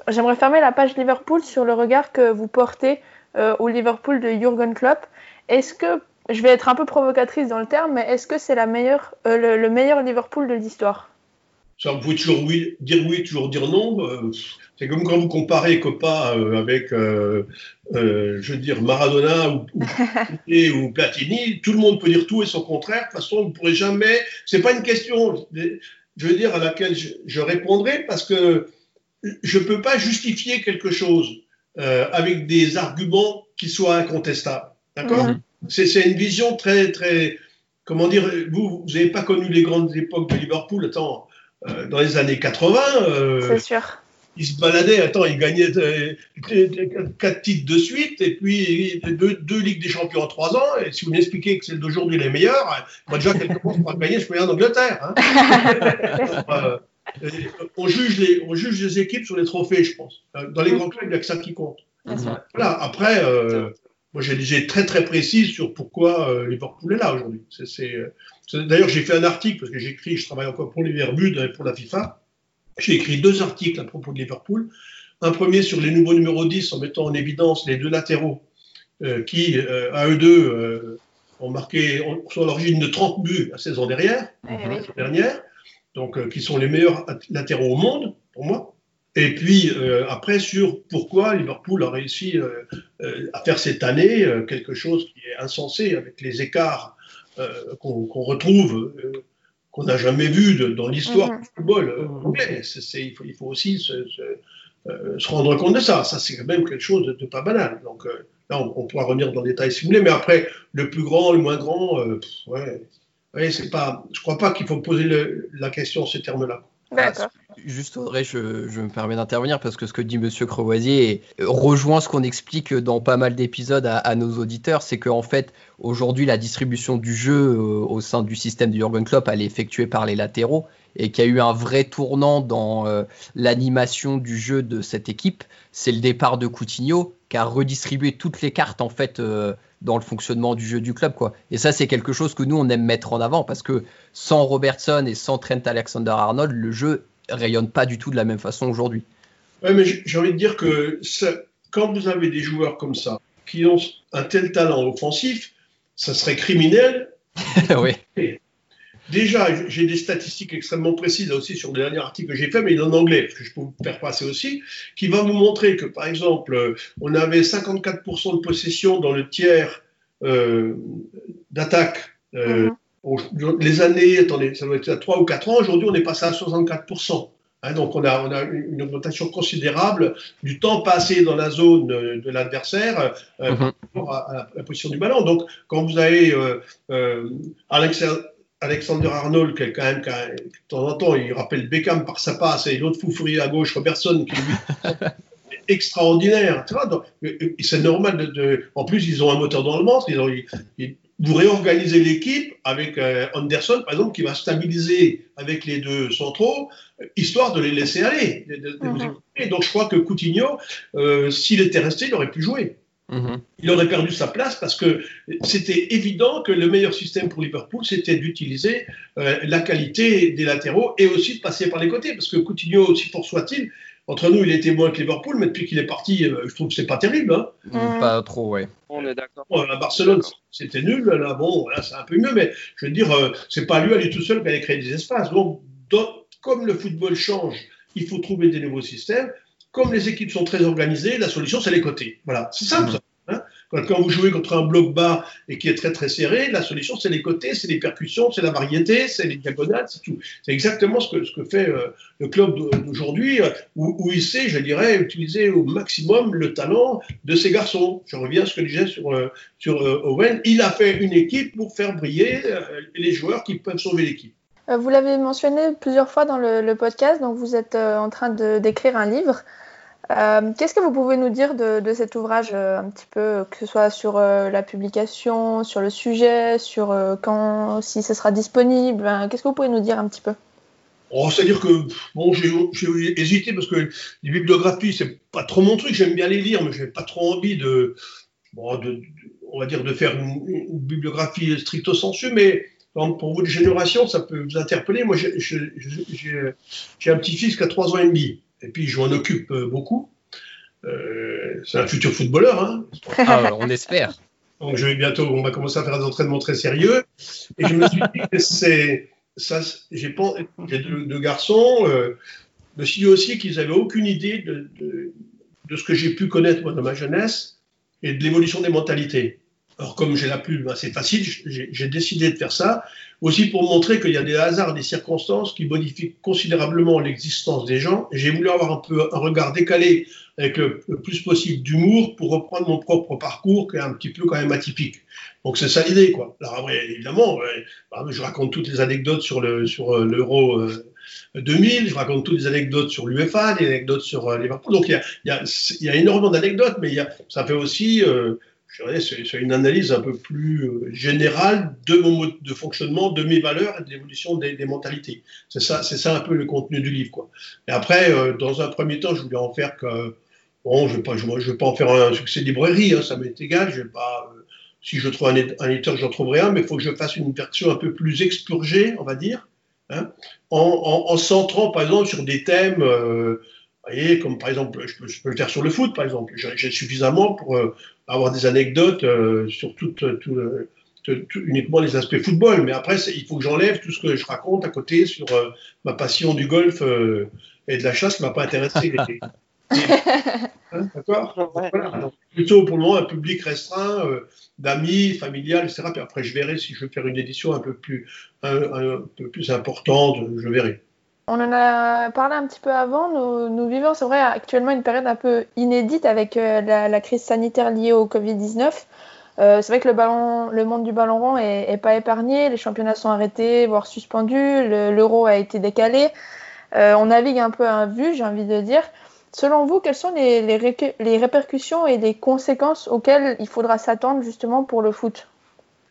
j'aimerais fermer la page Liverpool sur le regard que vous portez euh, au Liverpool de Jurgen Klopp. Est-ce que, je vais être un peu provocatrice dans le terme, mais est-ce que c'est la meilleure, euh, le, meilleur Liverpool de l'histoire? Ça, vous pouvez toujours dire oui, toujours dire non. C'est comme quand vous comparez Copa euh, avec, euh, euh, je veux dire, Maradona ou, ou, Platini. Tout le monde peut dire tout et son contraire. De toute façon, vous ne pourrez jamais. C'est pas une question, je veux dire, à laquelle je, répondrai parce que je ne peux pas justifier quelque chose avec des arguments qui soient incontestables. D'accord? Mhm. C'est une vision très, très. Comment dire Vous, vous n'avez pas connu les grandes époques de Liverpool. Attends, dans les années 80. C'est sûr il se baladait, attends, il gagnait euh, quatre titres de suite, et puis deux, deux, Ligues des Champions en trois ans, et si vous m'expliquez que celle d'aujourd'hui est meilleure, moi déjà qu'elle commence par gagner, je peux en Angleterre. Hein. Euh, on, juge les, on juge les équipes sur les trophées, je pense. Euh, dans les grands clubs, il n'y a que ça qui compte. Voilà, après, moi j'ai très très précis sur pourquoi Liverpool est là aujourd'hui. D'ailleurs, j'ai fait un article, parce que j'écris, je travaille encore pour les Verbus, pour la FIFA, j'ai écrit deux articles à propos de Liverpool. Un premier sur les nouveaux numéros 10 en mettant en évidence les deux latéraux euh, qui, euh, à eux deux, euh, ont marqué, sont à l'origine de 30 buts la saison derrière, eh dernière, donc qui sont les meilleurs latéraux au monde, pour moi. Et puis après sur pourquoi Liverpool a réussi à faire cette année quelque chose qui est insensé avec les écarts qu'on retrouve qu'on n'a jamais vu dans l'histoire mhm. du football euh, anglais. il, faut, aussi euh, se, rendre compte de ça. Ça, c'est quand même quelque chose de, pas banal. Donc euh, là, on, pourra revenir dans le détail si vous voulez. Mais après, le plus grand, le moins grand, ouais, ouais c'est pas. Je crois pas qu'il faut poser la question en ces termes-là. D'accord. Juste Audrey, je, me permets d'intervenir parce que ce que dit Monsieur Crevoisier rejoint ce qu'on explique dans pas mal d'épisodes à, nos auditeurs, c'est qu'en fait aujourd'hui la distribution du jeu euh, au sein du système du Jurgen Klopp elle est effectuée par les latéraux et qu'il y a eu un vrai tournant dans euh, l'animation du jeu de cette équipe, c'est le départ de Coutinho qui a redistribué toutes les cartes en fait euh, dans le fonctionnement du jeu du club. Quoi. Et ça, c'est quelque chose que nous, on aime mettre en avant parce que sans Robertson et sans Trent Alexander-Arnold, le jeu rayonne pas du tout de la même façon aujourd'hui. Ouais, mais j'ai envie de dire que quand vous avez des joueurs comme ça, qui ont un tel talent offensif, ça serait criminel. oui. Déjà, j'ai des statistiques extrêmement précises là aussi sur le dernier article que j'ai fait, mais il est en anglais, parce que je peux vous faire passer aussi, qui va vous montrer que, par exemple, on avait 54% de possession dans le tiers euh, d'attaque. Euh, mhm. Les années, attendez, ça doit être à 3 ou 4 ans, aujourd'hui on est passé à 64%. Hein, donc on a, on a, une augmentation considérable du temps passé dans la zone de, l'adversaire euh, mhm. à, la, position du ballon. Donc quand vous avez euh, euh, Alexander Arnold, qui est quand même, de temps en temps, il rappelle Beckham par sa passe, et l'autre fou furieux à gauche, Robertson, qui est extraordinaire. C'est normal de, En plus, ils ont un moteur dans le ventre. Ils ont, vous réorganisez l'équipe avec euh, Anderson, par exemple, qui va stabiliser avec les deux centraux, histoire de les laisser aller. Mhm. donc je crois que Coutinho, euh, s'il était resté, il aurait pu jouer. Mhm. Il aurait perdu sa place parce que c'était évident que le meilleur système pour Liverpool, c'était d'utiliser euh, la qualité des latéraux et aussi de passer par les côtés. Parce que Coutinho, aussi fort soit-il, entre nous, il était moins que Liverpool, mais depuis qu'il est parti, euh, je trouve que c'est pas terrible. Hein. Mm. Pas trop, ouais. On est d'accord. à Barcelone, c'était nul. Là, bon, là, c'est un peu mieux, mais je veux dire, euh, c'est pas lui, aller tout seul, qui allait créer des espaces. Donc, comme le football change, il faut trouver des nouveaux systèmes. Comme les équipes sont très organisées, la solution, c'est les côtés. Voilà, c'est simple. Mm. Hein. Quand vous jouez contre un bloc bas et qui est très très serré, la solution c'est les côtés, c'est les percussions, c'est la variété, c'est les diagonales, c'est tout. C'est exactement ce que, ce que fait euh, le club d'aujourd'hui, euh, où, il sait, je dirais, utiliser au maximum le talent de ses garçons. Je reviens à ce que je disais sur, euh, sur Owen. Il a fait une équipe pour faire briller les joueurs qui peuvent sauver l'équipe. Vous l'avez mentionné plusieurs fois dans le podcast, donc vous êtes en train d'écrire un livre. Euh, qu'est-ce que vous pouvez nous dire de, cet ouvrage euh, un petit peu, que ce soit sur euh, la publication, sur le sujet, sur quand, si ce sera disponible Qu'est-ce que vous pouvez nous dire un petit peu? Oh, C'est-à-dire que bon, j'ai hésité parce que les bibliographies, c'est pas trop mon truc. J'aime bien les lire, mais j'ai pas trop envie de, on va dire, de faire une, bibliographie stricto sensu. Mais pour votre génération, ça peut vous interpeller. Moi, j'ai un petit-fils qui a 3 ans et demi et puis je m'en occupe euh, beaucoup. Euh, c'est un futur footballeur. Hein. Ah, on espère. Donc je vais bientôt, on va commencer à faire des entraînements très sérieux. Et je me suis dit que c'est ça. J'ai deux, deux, garçons. Euh, je me suis dit aussi qu'ils n'avaient aucune idée de, de, de ce que j'ai pu connaître moi dans ma jeunesse et de l'évolution des mentalités. Alors comme j'ai la plume assez facile, j'ai décidé de faire ça, aussi pour montrer qu'il y a des hasards, des circonstances qui modifient considérablement l'existence des gens. J'ai voulu avoir un peu un regard décalé avec le, plus possible d'humour pour reprendre mon propre parcours qui est un petit peu quand même atypique. Donc c'est ça l'idée, quoi. Alors évidemment, bah, je raconte toutes les anecdotes sur le sur euh, l'euro 2000, euh, je raconte toutes les anecdotes sur l'UEFA, des anecdotes sur euh, Liverpool. Donc il y a, y, a, y a, énormément d'anecdotes, mais ça fait aussi c'est une analyse un peu plus euh, générale de mon mode de fonctionnement, de mes valeurs et de l'évolution des, mentalités. C'est ça, c'est ça un peu le contenu du livre. Quoi. Et après, euh, dans un premier temps, je voulais en faire que, bon, je ne vais, pas, je, vais pas en faire un succès librairie, hein, ça m'est égal, je pas, euh, si je trouve un, un éditeur, j'en trouverai un, mais il faut que je fasse une version un peu plus expurgée, on va dire, hein, en, centrant par exemple sur des thèmes vous voyez, comme par exemple, je peux, je peux, le faire sur le foot, par exemple. J'ai suffisamment pour euh, avoir des anecdotes euh, sur tout, tout, uniquement les aspects football. Mais après, il faut que j'enlève tout ce que je raconte à côté sur euh, ma passion du golf et de la chasse qui m'a pas intéressé. Hein, d'accord? Voilà. Plutôt pour le moment un public restreint, d'amis, familial, etc. Puis après, je verrai si je veux faire une édition un peu plus, un peu plus importante, je verrai. On en a parlé un petit peu avant. Nous, vivons, c'est vrai, actuellement une période un peu inédite avec euh, la, crise sanitaire liée au Covid-19. Euh, c'est vrai que le, ballon, le monde du ballon rond est, pas épargné. Les championnats sont arrêtés, voire suspendus. L'euro a été décalé. Euh, on navigue un peu à vue, j'ai envie de dire. Selon vous, quelles sont les, les, répercussions et les conséquences auxquelles il faudra s'attendre justement pour le foot?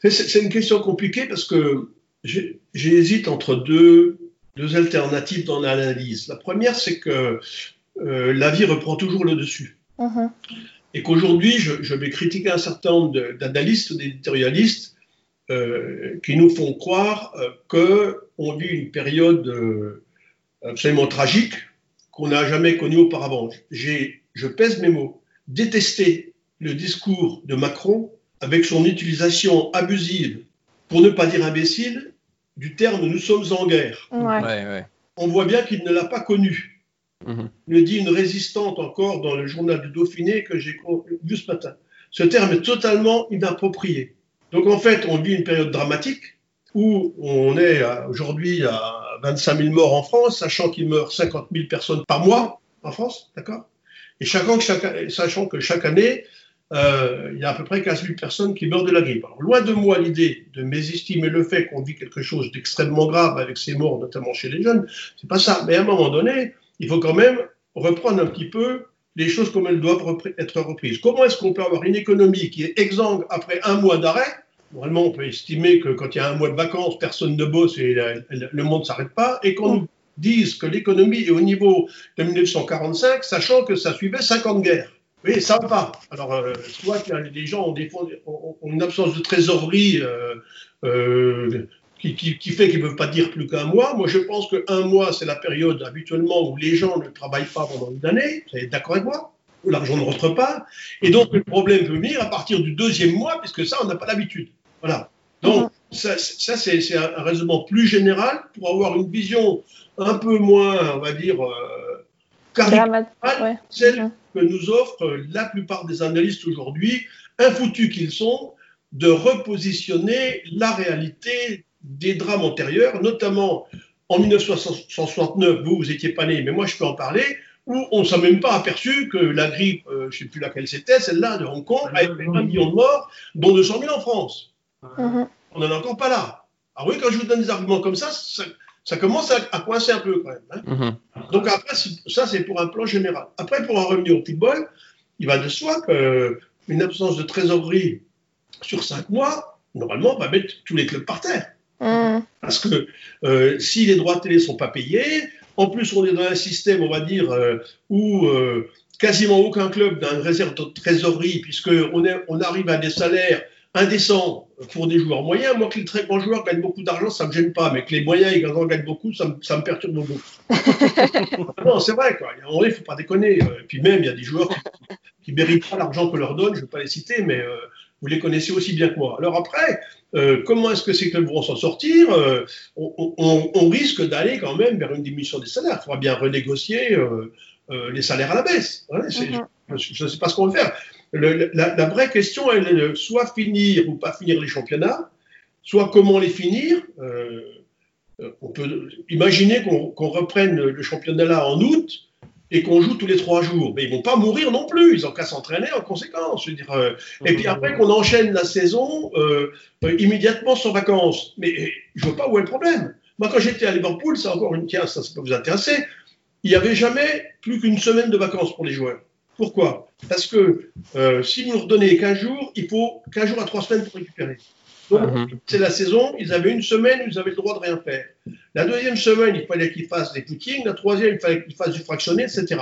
C'est une question compliquée parce que j'hésite entre deux, deux alternatives dans l'analyse. La première, c'est que euh, la vie reprend toujours le dessus. Mhm. et qu'aujourd'hui, je, vais critiquer un certain nombre d'analystes, d'éditorialistes euh, qui nous font croire euh, qu'on vit une période euh, absolument tragique qu'on n'a jamais connue auparavant. Je pèse mes mots. Détester le discours de Macron avec son utilisation abusive, pour ne pas dire imbécile, du terme nous sommes en guerre. On voit bien qu'il ne l'a pas connu. Il me dit une résistante encore dans le journal du Dauphiné que j'ai vu ce matin. Ce terme est totalement inapproprié. Donc en fait, on vit une période dramatique où on est aujourd'hui à 25 000 morts en France, sachant qu'il meurt 50 000 personnes par mois en France, d'accord? Et sachant que chaque année, euh, il y a à peu près 15 000 personnes qui meurent de la grippe. Alors, loin de moi l'idée de mésestimer le fait qu'on vit quelque chose d'extrêmement grave avec ces morts, notamment chez les jeunes, c'est pas ça. Mais à un moment donné, il faut quand même reprendre un petit peu les choses comme elles doivent être reprises. Comment est-ce qu'on peut avoir une économie qui est exsangue après un mois d'arrêt? Normalement, on peut estimer que quand il y a un mois de vacances, personne ne bosse et le monde ne s'arrête pas, et qu'on nous dise que l'économie est au niveau de 1945, sachant que ça suivait 50 guerres. Oui, ça va pas. Alors, euh, soit que les gens ont, des, ont, une absence de trésorerie euh, euh, qui, fait qu'ils ne peuvent pas dire plus qu'un mois. Moi, je pense qu'un mois, c'est la période habituellement où les gens ne travaillent pas pendant une année. Vous êtes d'accord avec moi? Où l'argent ne rentre pas. Et donc, le problème peut venir à partir du deuxième mois, puisque ça, on n'a pas l'habitude. Voilà. Donc, ça, c'est un raisonnement plus général pour avoir une vision un peu moins, on va dire, caricaturale, celle que nous offrent la plupart des analystes aujourd'hui, infoutus qu'ils sont, de repositionner la réalité des drames antérieurs, notamment en 1969, vous, vous n'étiez pas né, mais moi je peux en parler, où on ne s'est même pas aperçu que la grippe, euh, je ne sais plus laquelle c'était, celle-là de Hong Kong, a fait un million de morts, dont 200 000 en France. Mhm. On n'en est encore pas là. Alors oui, quand je vous donne des arguments comme ça, ça, commence à, coincer un peu quand même. Hein. Mhm. Donc après, ça c'est pour un plan général. Après, pour en revenir au football, il va de soi qu'une absence de trésorerie sur cinq mois, normalement, va mettre tous les clubs par terre. Mm. Parce que euh, si les droits de télé sont pas payés, en plus on est dans un système, on va dire, euh, où euh, quasiment aucun club n'a une réserve de trésorerie, puisqu'on on arrive à des salaires indécents pour des joueurs moyens. Moi, que les très grands joueurs gagnent beaucoup d'argent, ça me gêne pas, mais que les moyens ils gagnent beaucoup, ça me, ça me perturbe beaucoup. non, c'est vrai, quoi. Il ne faut pas déconner. Et puis même, il y a des joueurs qui ne méritent pas l'argent qu'on leur donne, je ne vais pas les citer, mais vous les connaissez aussi bien que moi. Alors après, euh, comment est-ce que ces clubs vont s'en sortir euh, on, risque d'aller quand même vers une diminution des salaires. Il faudra bien renégocier euh, les salaires à la baisse. Mhm. Je ne sais pas ce qu'on va faire. La, vraie question, elle est de soit finir ou pas finir les championnats, soit comment les finir. on peut imaginer qu'on reprenne le championnat là en août et qu'on joue tous les trois jours. Mais ils vont pas mourir non plus, ils ont qu'à s'entraîner en conséquence. Je euh, et puis après qu'on enchaîne la saison euh, euh, immédiatement sans vacances. Mais je vois pas où est le problème. Moi, quand j'étais à Liverpool, c'est encore une tiens, ça, ça peut vous intéresser, il n'y avait jamais plus qu'une semaine de vacances pour les joueurs. Pourquoi? Parce que si vous leur donnez 15 jours, il faut 15 jours à 3 semaines pour récupérer. Mhm. c'est la saison, ils avaient une semaine où ils avaient le droit de rien faire. La deuxième semaine, il fallait qu'ils fassent des footings. La troisième, il fallait qu'ils fassent du fractionné, etc.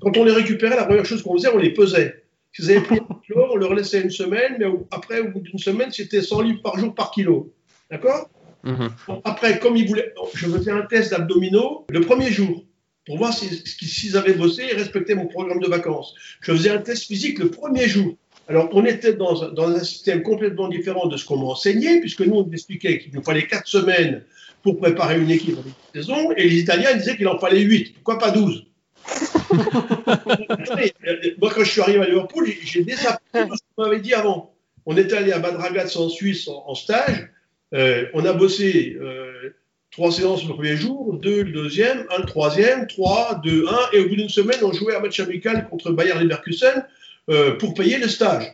Quand on les récupérait, la première chose qu'on faisait, on les pesait. S'ils avaient pris un kilo, on leur laissait une semaine, mais après, au bout d'une semaine, c'était 100 livres par jour par kilo. D'accord? Mhm. Après, comme ils voulaient, je faisais un test d'abdominaux le premier jour pour voir s'ils avaient bossé et respectaient mon programme de vacances. Je faisais un test physique le premier jour. Alors, on était dans, un système complètement différent de ce qu'on m'a enseigné, puisque nous, on expliquait qu'il nous fallait quatre semaines pour préparer une équipe de saison, et les Italiens disaient qu'il en fallait huit. Pourquoi pas douze? Moi, quand je suis arrivé à Liverpool, j'ai désappris tout ce qu'on m'avait dit avant. On était allé à Bad Ragaz en Suisse en, stage. Euh, on a bossé euh, trois séances le premier jour, deux le deuxième, un le troisième, trois, deux, un, et au bout d'une semaine, on jouait un match amical contre Bayer Leverkusen euh, pour payer le stage.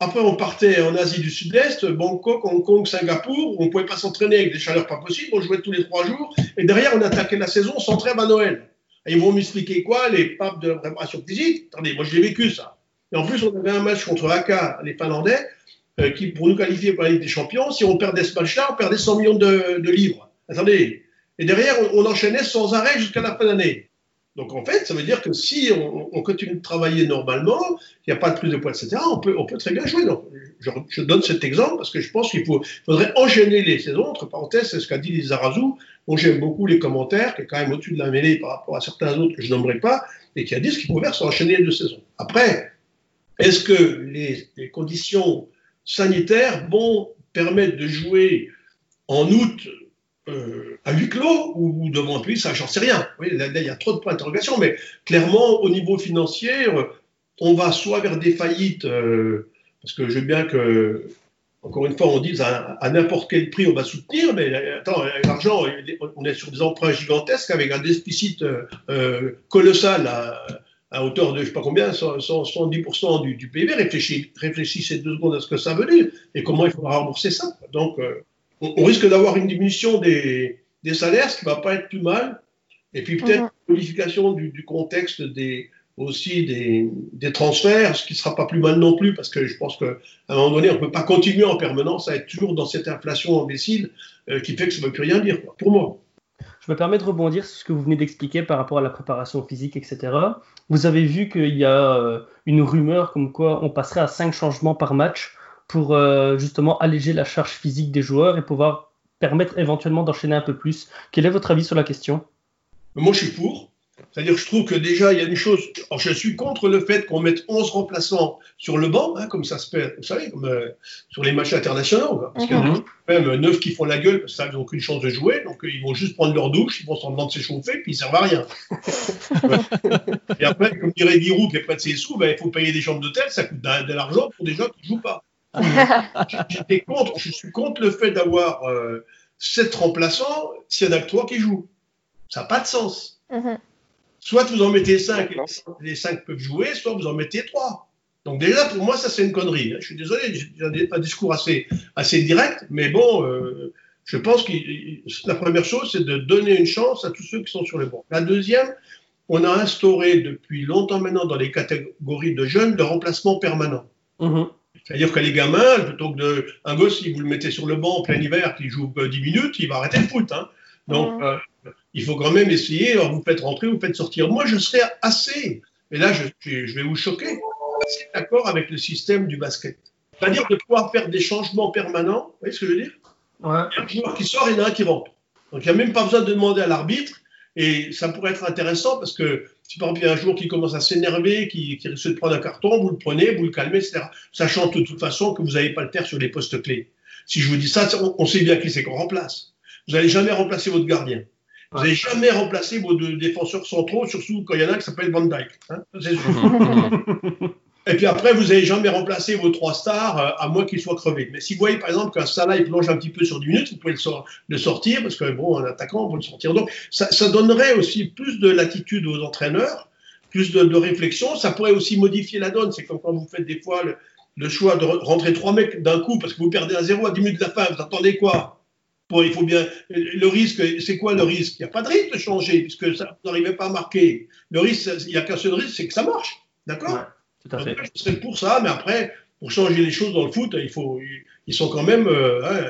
Après, on partait en Asie du Sud-Est, Bangkok, Hong Kong, Singapour, on ne pouvait pas s'entraîner avec des chaleurs pas possibles, on jouait tous les trois jours, et derrière, on attaquait la saison sans trêve à Noël. Ils vont m'expliquer quoi, les papes de la préparation physique? Attendez, moi, j'ai vécu ça. Et en plus, on avait un match contre Aka, les Finlandais, euh, qui, pour nous qualifier pour la Ligue des Champions, si on perdait ce match-là, on perdait 100 millions de, livres. Attendez. Et derrière, on, enchaînait sans arrêt jusqu'à la fin de l'année. Donc en fait, ça veut dire que si on, continue de travailler normalement, il n'y a pas de prise de poids, etc., on peut, très bien jouer. Donc, je, donne cet exemple parce que je pense qu'il faudrait enchaîner les saisons. Entre parenthèses, c'est ce qu'a dit Lisa Razou. Bon, j'aime beaucoup les commentaires, qui est quand même au-dessus de la mêlée par rapport à certains autres que je nommerai pas, et qui a dit ce qu'il pouvait s'enchaîner les deux saisons. Après, est-ce que les, les, conditions sanitaires vont permettre de jouer en août euh, à huis clos ou, devant un ça, j'en sais rien. Oui, là, il y a trop de points d'interrogation, mais clairement, au niveau financier, euh, on va soit vers des faillites, euh, parce que je veux bien que, encore une fois, on dise à, n'importe quel prix on va soutenir, mais attends, l'argent, on est sur des emprunts gigantesques avec un déficit colossal à, hauteur de je sais pas combien, 110% du, du PIB. Réfléchissez deux secondes à ce que ça veut dire et comment il faudra rembourser ça. Donc, on, risque d'avoir une diminution des, salaires, ce qui ne va pas être plus mal. Et puis peut-être mhm. une modification du, contexte des, aussi des, transferts, ce qui ne sera pas plus mal non plus, parce que je pense qu'à un moment donné, on ne peut pas continuer en permanence à être toujours dans cette inflation imbécile euh, qui fait que ça ne veut plus rien dire, pour moi. Je me permets de rebondir sur ce que vous venez d'expliquer par rapport à la préparation physique, etc. Vous avez vu qu'il y a euh, une rumeur comme quoi on passerait à 5 changements par match pour euh, justement alléger la charge physique des joueurs et pouvoir permettre éventuellement d'enchaîner un peu plus. Quel est votre avis sur la question? Moi, je suis pour. C'est-à-dire que je trouve que déjà, il y a une chose. je suis contre le fait qu'on mette 11 remplaçants sur le banc, hein, comme ça se fait, vous savez, comme euh, sur les matchs internationaux. Parce qu'il y en a même 9 qui font la gueule parce qu'ils n'ont aucune chance de jouer. Donc, ils vont juste prendre leur douche, ils vont s'en de s'échauffer, puis ils ne servent à rien. et après, comme dirait Giroud, qui est près de ses sous, ben, il faut payer des chambres d'hôtel, ça coûte de l'argent pour des gens qui ne jouent pas. Contre, je suis contre le fait d'avoir euh, sept remplaçants s'il y en a que trois qui jouent. Ça n'a pas de sens. Mhm. Soit vous en mettez cinq et les cinq peuvent jouer, soit vous en mettez trois. Donc déjà, pour moi, ça c'est une connerie. Je suis désolé, j'ai un discours assez, assez direct, mais bon, euh, je pense que la première chose, c'est de donner une chance à tous ceux qui sont sur les bancs. La deuxième, on a instauré depuis longtemps maintenant dans les catégories de jeunes le remplacement permanent. Mhm. C'est-à-dire que les gamins, plutôt que de, un gosse, si vous le mettez sur le banc en plein hiver, qui joue 10 minutes, il va arrêter le foot. Hein. Donc, euh, il faut quand même essayer, alors vous faites rentrer, vous faites sortir. Moi, je serais assez, et là, je, je vais vous choquer, assez d'accord avec le système du basket. C'est-à-dire de pouvoir faire des changements permanents, vous voyez ce que je veux dire? Ouais. Il y a un joueur qui sort, il y en a un qui rentre. Donc, il n'y a même pas besoin de demander à l'arbitre, et ça pourrait être intéressant parce que si par exemple il y a un joueur qui commence à s'énerver, qui, qui risque de prendre un carton, vous le prenez, vous le calmez, etc. Sachant de toute façon que vous n'allez pas le taire sur les postes clés. Si je vous dis ça, on, sait bien qui c'est qu'on remplace. Vous n'allez jamais remplacer votre gardien. Vous n'allez jamais remplacer vos deux défenseurs centraux, surtout quand il y en a un qui s'appelle Van Dyke. Hein c'est sûr. Et puis après, vous n'allez jamais remplacer vos trois stars, euh, à moins qu'ils soient crevés. Mais si vous voyez par exemple qu'un Salah il plonge un petit peu sur 10 minutes, vous pouvez le, sortir, parce que bon, un attaquant, on peut le sortir. Donc ça, donnerait aussi plus de latitude aux entraîneurs, plus de, réflexion. Ça pourrait aussi modifier la donne. C'est comme quand vous faites des fois le, choix de rentrer trois mecs d'un coup parce que vous perdez un zéro à 10 minutes de la fin. Vous attendez quoi? Bon, il faut bien. Le risque, c'est quoi le risque? Il n'y a pas de risque de changer, puisque ça, vous n'arrivez pas à marquer. Le risque, il n'y a qu'un seul risque, c'est que ça marche. D'accord? Je serais pour ça, mais après, pour changer les choses dans le foot, il faut, ils sont quand même, euh, hein,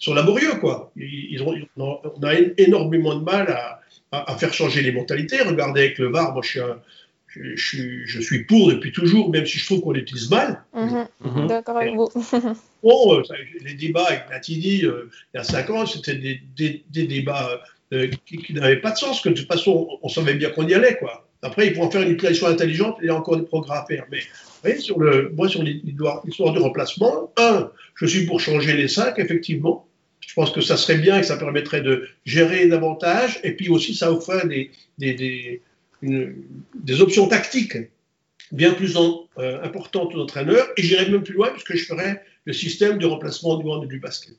ils sont laborieux, quoi. Ils, ont, on a énormément de mal à, à, faire changer les mentalités. Regardez avec le VAR, moi je suis, je, je, suis pour depuis toujours, même si je trouve qu'on l'utilise mal. Mhm. Mhm. D'accord avec vous. bon, euh, les débats avec Natidi, euh, il y a cinq ans, c'était des, des, des, débats qui, qui n'avaient pas de sens, que de toute façon, on savait bien qu'on y allait, quoi. Après, ils pourront faire une utilisation intelligente, il y a encore des progrès à faire. Mais voyez, sur moi, sur l'histoire du remplacement, un, je suis pour changer les cinq, effectivement. Je pense que ça serait bien et que ça permettrait de gérer davantage. Et puis aussi, ça offre des, options tactiques bien plus euh, importantes aux entraîneurs. Et j'irai même plus loin puisque je ferais le système de remplacement du du basket.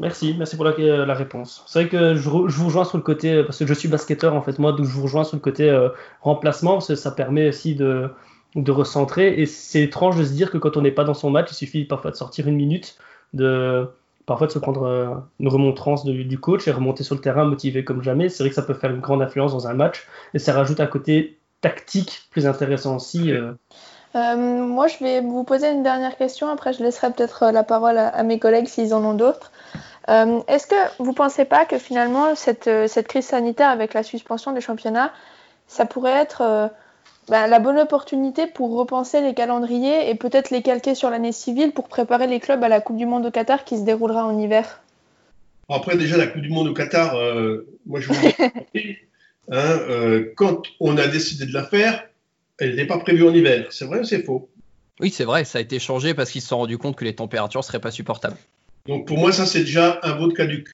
Merci, merci pour la, euh, réponse. C'est vrai que je, vous rejoins sur le côté, euh, parce que je suis basketteur en fait, moi, donc je vous rejoins sur le côté euh, remplacement, parce que ça permet aussi de, de recentrer. Et c'est étrange de se dire que quand on n'est pas dans son match, il suffit parfois de sortir une minute, de parfois de se prendre une remontrance du coach et remonter sur le terrain motivé comme jamais. C'est vrai que ça peut faire une grande influence dans un match et ça rajoute un côté tactique plus intéressant aussi. moi, je vais vous poser une dernière question. Après, je laisserai peut-être la parole à mes collègues s'ils en ont d'autres. Euh, est-ce que vous ne pensez pas que finalement cette, euh, cette, crise sanitaire avec la suspension des championnats, ça pourrait être euh, bah, la bonne opportunité pour repenser les calendriers et peut-être les calquer sur l'année civile pour préparer les clubs à la Coupe du Monde au Qatar qui se déroulera en hiver? Après, déjà, la Coupe du Monde au Qatar, euh, moi je vous dis, hein, euh, quand on a décidé de la faire, elle n'est pas prévue en hiver. C'est vrai ou c'est faux? Oui, c'est vrai, ça a été changé parce qu'ils se sont rendus compte que les températures ne seraient pas supportables. Donc pour moi, ça c'est déjà un vote caduc.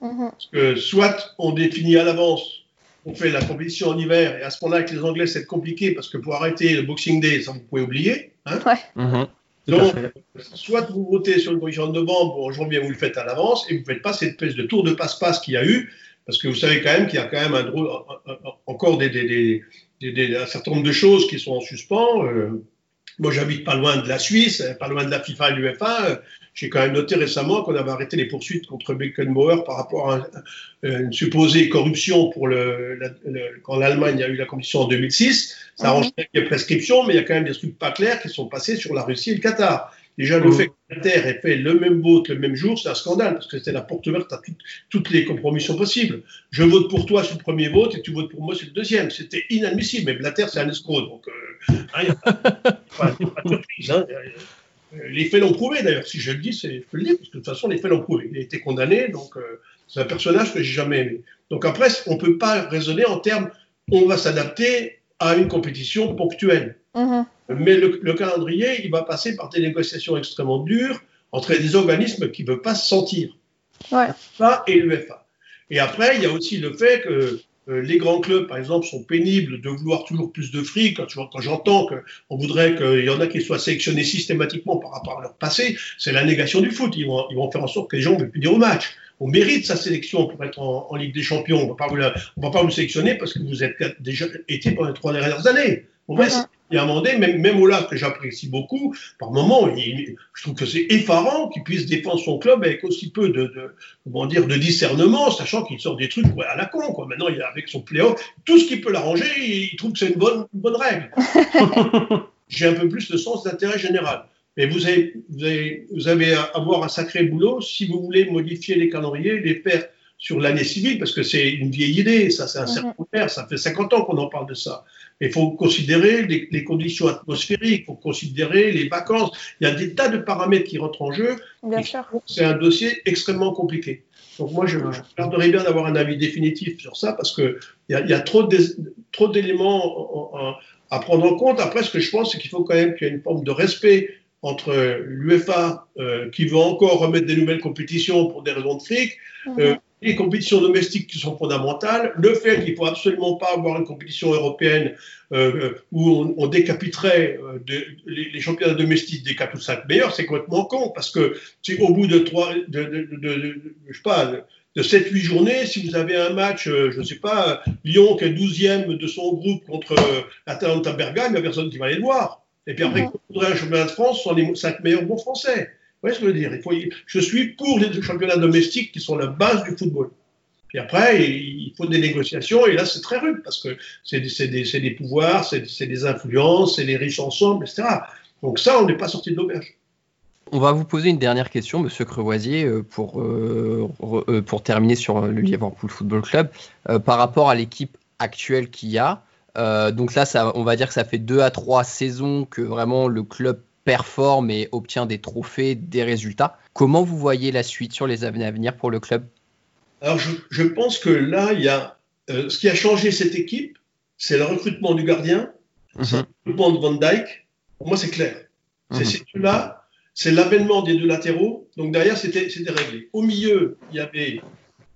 Mhm. Parce que soit on définit à l'avance, on fait la compétition en hiver, et à ce moment-là, avec les Anglais, c'est compliqué parce que pour arrêter le Boxing Day, ça vous pouvez oublier. Hein mhm. Donc, soit vous votez sur une compétition en novembre ou en janvier, vous le faites à l'avance, et vous ne faites pas cette espèce de tour de passe-passe qu'il y a eu, parce que vous savez quand même qu'il y a quand même un, encore des, un certain nombre de choses qui sont en suspens. Euh, moi, j'habite pas loin de la Suisse, pas loin de la FIFA et l'UFA. J'ai quand même noté récemment qu'on avait arrêté les poursuites contre Beckenbauer par rapport à, une supposée corruption pour le, quand l'Allemagne a eu la compétition en 2006. Ça arrange bien qu'il y ait prescription, mais il y a quand même des trucs pas clairs qui sont passés sur la Russie et le Qatar. Déjà, le fait que la Terre ait fait le même vote le même jour, c'est un scandale, parce que c'était la porte ouverte à toutes les compromissions possibles. Je vote pour toi sur le premier vote et tu votes pour moi sur le deuxième. C'était inadmissible. Mais Blatter, c'est un escroc. Donc, euh, hein, a pas, de surprise. Hein. Les faits l'ont prouvé, d'ailleurs. Si je le dis, c'est, je peux le dire, parce que de toute façon, les faits l'ont prouvé. Il a été condamné, donc euh, c'est un personnage que j'ai jamais aimé. Donc après, on ne peut pas raisonner en termes on va s'adapter à une compétition ponctuelle. Mm-hmm. Mais le, calendrier, il va passer par des négociations extrêmement dures entre des organismes qui ne veulent pas se sentir. Ouais. et l'UFA. Et après, il y a aussi le fait que euh, les grands clubs, par exemple, sont pénibles de vouloir toujours plus de fric. Quand, j'entends qu'on voudrait qu'il y en a qui soient sélectionnés systématiquement par rapport à leur passé, c'est la négation du foot. Ils vont, ils vont faire en sorte que les gens ne veulent plus dire au match. On mérite sa sélection pour être en, Ligue des Champions. On ne va pas vous sélectionner parce que vous êtes déjà été pendant les trois dernières années. On va il y a un moment donné, même, même Ola, que j'apprécie beaucoup, par moment, je trouve que c'est effarant qu'il puisse défendre son club avec aussi peu de, comment dire, de discernement, sachant qu'il sort des trucs à la con. Quoi. Maintenant, il a, avec son playoff, tout ce qui peut l'arranger, il, trouve que c'est une bonne, bonne règle. J'ai un peu plus de sens d'intérêt général. Mais vous avez, vous, avez, vous avez à avoir un sacré boulot si vous voulez modifier les calendriers, les faire sur l'année civile, parce que c'est une vieille idée, ça c'est un certain mhm. ça fait 50 ans qu'on en parle de ça. Il faut considérer les, conditions atmosphériques, il faut considérer les vacances. Il y a des tas de paramètres qui rentrent en jeu. C'est un dossier extrêmement compliqué. Donc moi, je, je garderais bien d'avoir un avis définitif sur ça parce qu'il y a, y a trop d'éléments à prendre en compte. Après, ce que je pense, c'est qu'il faut quand même qu'il y ait une forme de respect entre l'UEFA, euh, qui veut encore remettre des nouvelles compétitions pour des raisons de fric, mhm. euh, les compétitions domestiques qui sont fondamentales, le fait qu'il ne faut absolument pas avoir une compétition européenne euh, où on, décapiterait les, championnats domestiques des 4 ou 5 meilleurs, c'est complètement con, parce que au bout de, 3, de, je sais pas, de 7-8 journées, si vous avez un match, je ne sais pas, Lyon qui est 12e de son groupe contre Atalanta Bergame, il n'y a personne qui va aller le voir. Et puis après, il faudrait un championnat de France sont les cinq meilleurs bons français. Voyez ce que je veux dire Je suis pour les championnats domestiques qui sont la base du football. Puis après, il faut des négociations, et là, c'est très rude, parce que c'est des, pouvoirs, c'est des influences, c'est les riches ensemble, etc. Donc ça, on n'est pas sorti de l'auberge. On va vous poser une dernière question, Monsieur Crevoisier, euh, pour, euh, euh, pour terminer sur le Liverpool Football Club. par rapport à l'équipe actuelle qu'il y a, donc là, on va dire que ça fait deux à trois saisons que vraiment le club performe et obtient des trophées, des résultats. Comment vous voyez la suite sur les années à venir pour le club? Alors, je, pense que là, il y a euh, ce qui a changé cette équipe, c'est le recrutement du gardien, mhm. le recrutement de Van Dyke. Pour moi, c'est clair. C'est mhm. là, c'est l'avènement des deux latéraux. Donc derrière, c'était réglé. Au milieu, il y avait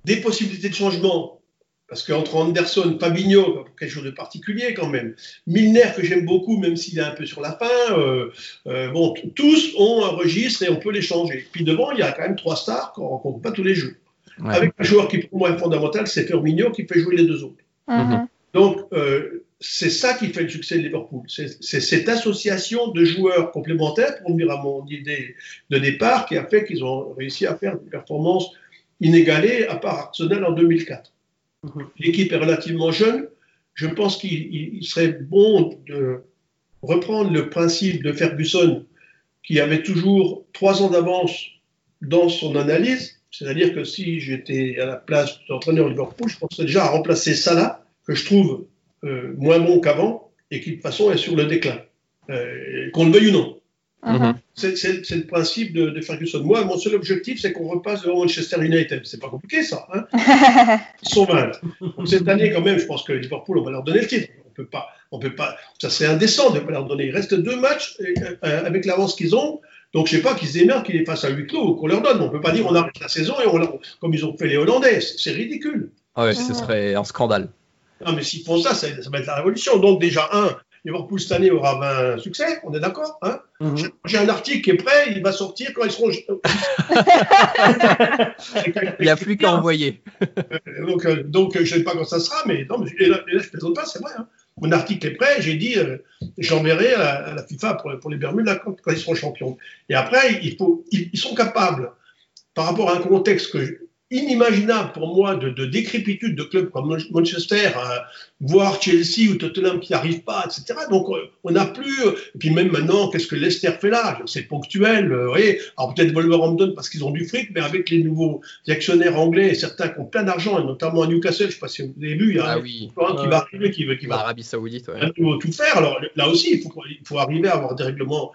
des possibilités de changement parce qu'entre Anderson, Fabinho, quelque chose de particulier quand même, Milner que j'aime beaucoup, même s'il est un peu sur la fin, euh, euh, bon, tous ont un registre et on peut les changer. Puis devant, il y a quand même trois stars qu'on ne rencontre pas tous les jours. Avec un joueur qui pour moi est fondamental, c'est Firmino qui fait jouer les deux autres. Mm-hmm. Donc euh, c'est ça qui fait le succès de Liverpool. C'est cette association de joueurs complémentaires, pour venir à mon idée de départ, qui a fait qu'ils ont réussi à faire des performances inégalées, à part Arsenal en 2004. Mhm. L'équipe est relativement jeune. Je pense qu'il serait bon de reprendre le principe de Ferguson, qui avait toujours trois ans d'avance dans son analyse. C'est-à-dire que si j'étais à la place d'entraîneur Liverpool, je penserais déjà à remplacer Salah, que je trouve moins bon qu'avant et qui de toute façon est sur le déclin, qu'on le veuille ou non. Mhm. C'est le principe de, Ferguson. Moi, mon seul objectif, c'est qu'on repasse devant Manchester United. C'est pas compliqué, ça. Hein Ils sont 20. cette année, quand même, je pense que Liverpool, on va leur donner le titre. On peut pas, on peut pas. Ça serait indécent de ne pas leur donner. Il reste deux matchs euh, avec l'avance qu'ils ont. Donc, je sais pas qu'ils émergent, qu'ils les fassent à huis clos qu'on leur donne. On peut pas dire on arrête la saison et on, comme ils ont fait les Hollandais. C'est ridicule. Ah ouais, ce serait un scandale. Non, mais s'ils font ça, ça, ça va être la révolution. Donc, déjà, un, Liverpool cette année aura un succès, on est d'accord hein mhm. J'ai un article qui est prêt, il va sortir quand ils seront. il n'y a plus qu'à envoyer. Euh, donc, euh, donc je ne sais pas quand ça sera, mais non, et là, je ne plaisante pas, c'est vrai. Hein. Mon article est prêt, j'ai dit, euh, j'enverrai à, la FIFA pour, les Bermudes quand, ils seront champions. Et après, il faut, ils, ils, sont capables, par rapport à un contexte que inimaginable pour moi de, de décrépitude de clubs comme Manchester, euh, voire Chelsea ou Tottenham qui n'arrivent pas, etc. Donc euh, on n'a plus. Euh, et puis même maintenant, qu'est-ce que Leicester fait là? C'est ponctuel. vous voyez Alors peut-être Wolverhampton parce qu'ils ont du fric, mais avec les nouveaux actionnaires anglais et certains qui ont plein d'argent, et notamment à Newcastle, je ne sais pas si vous avez vu, il y a ah un oui. qui va arriver, qui, qui va. Arabie Saoudite, ouais. tout faire. Alors là aussi, il faut, il faut arriver à avoir des règlements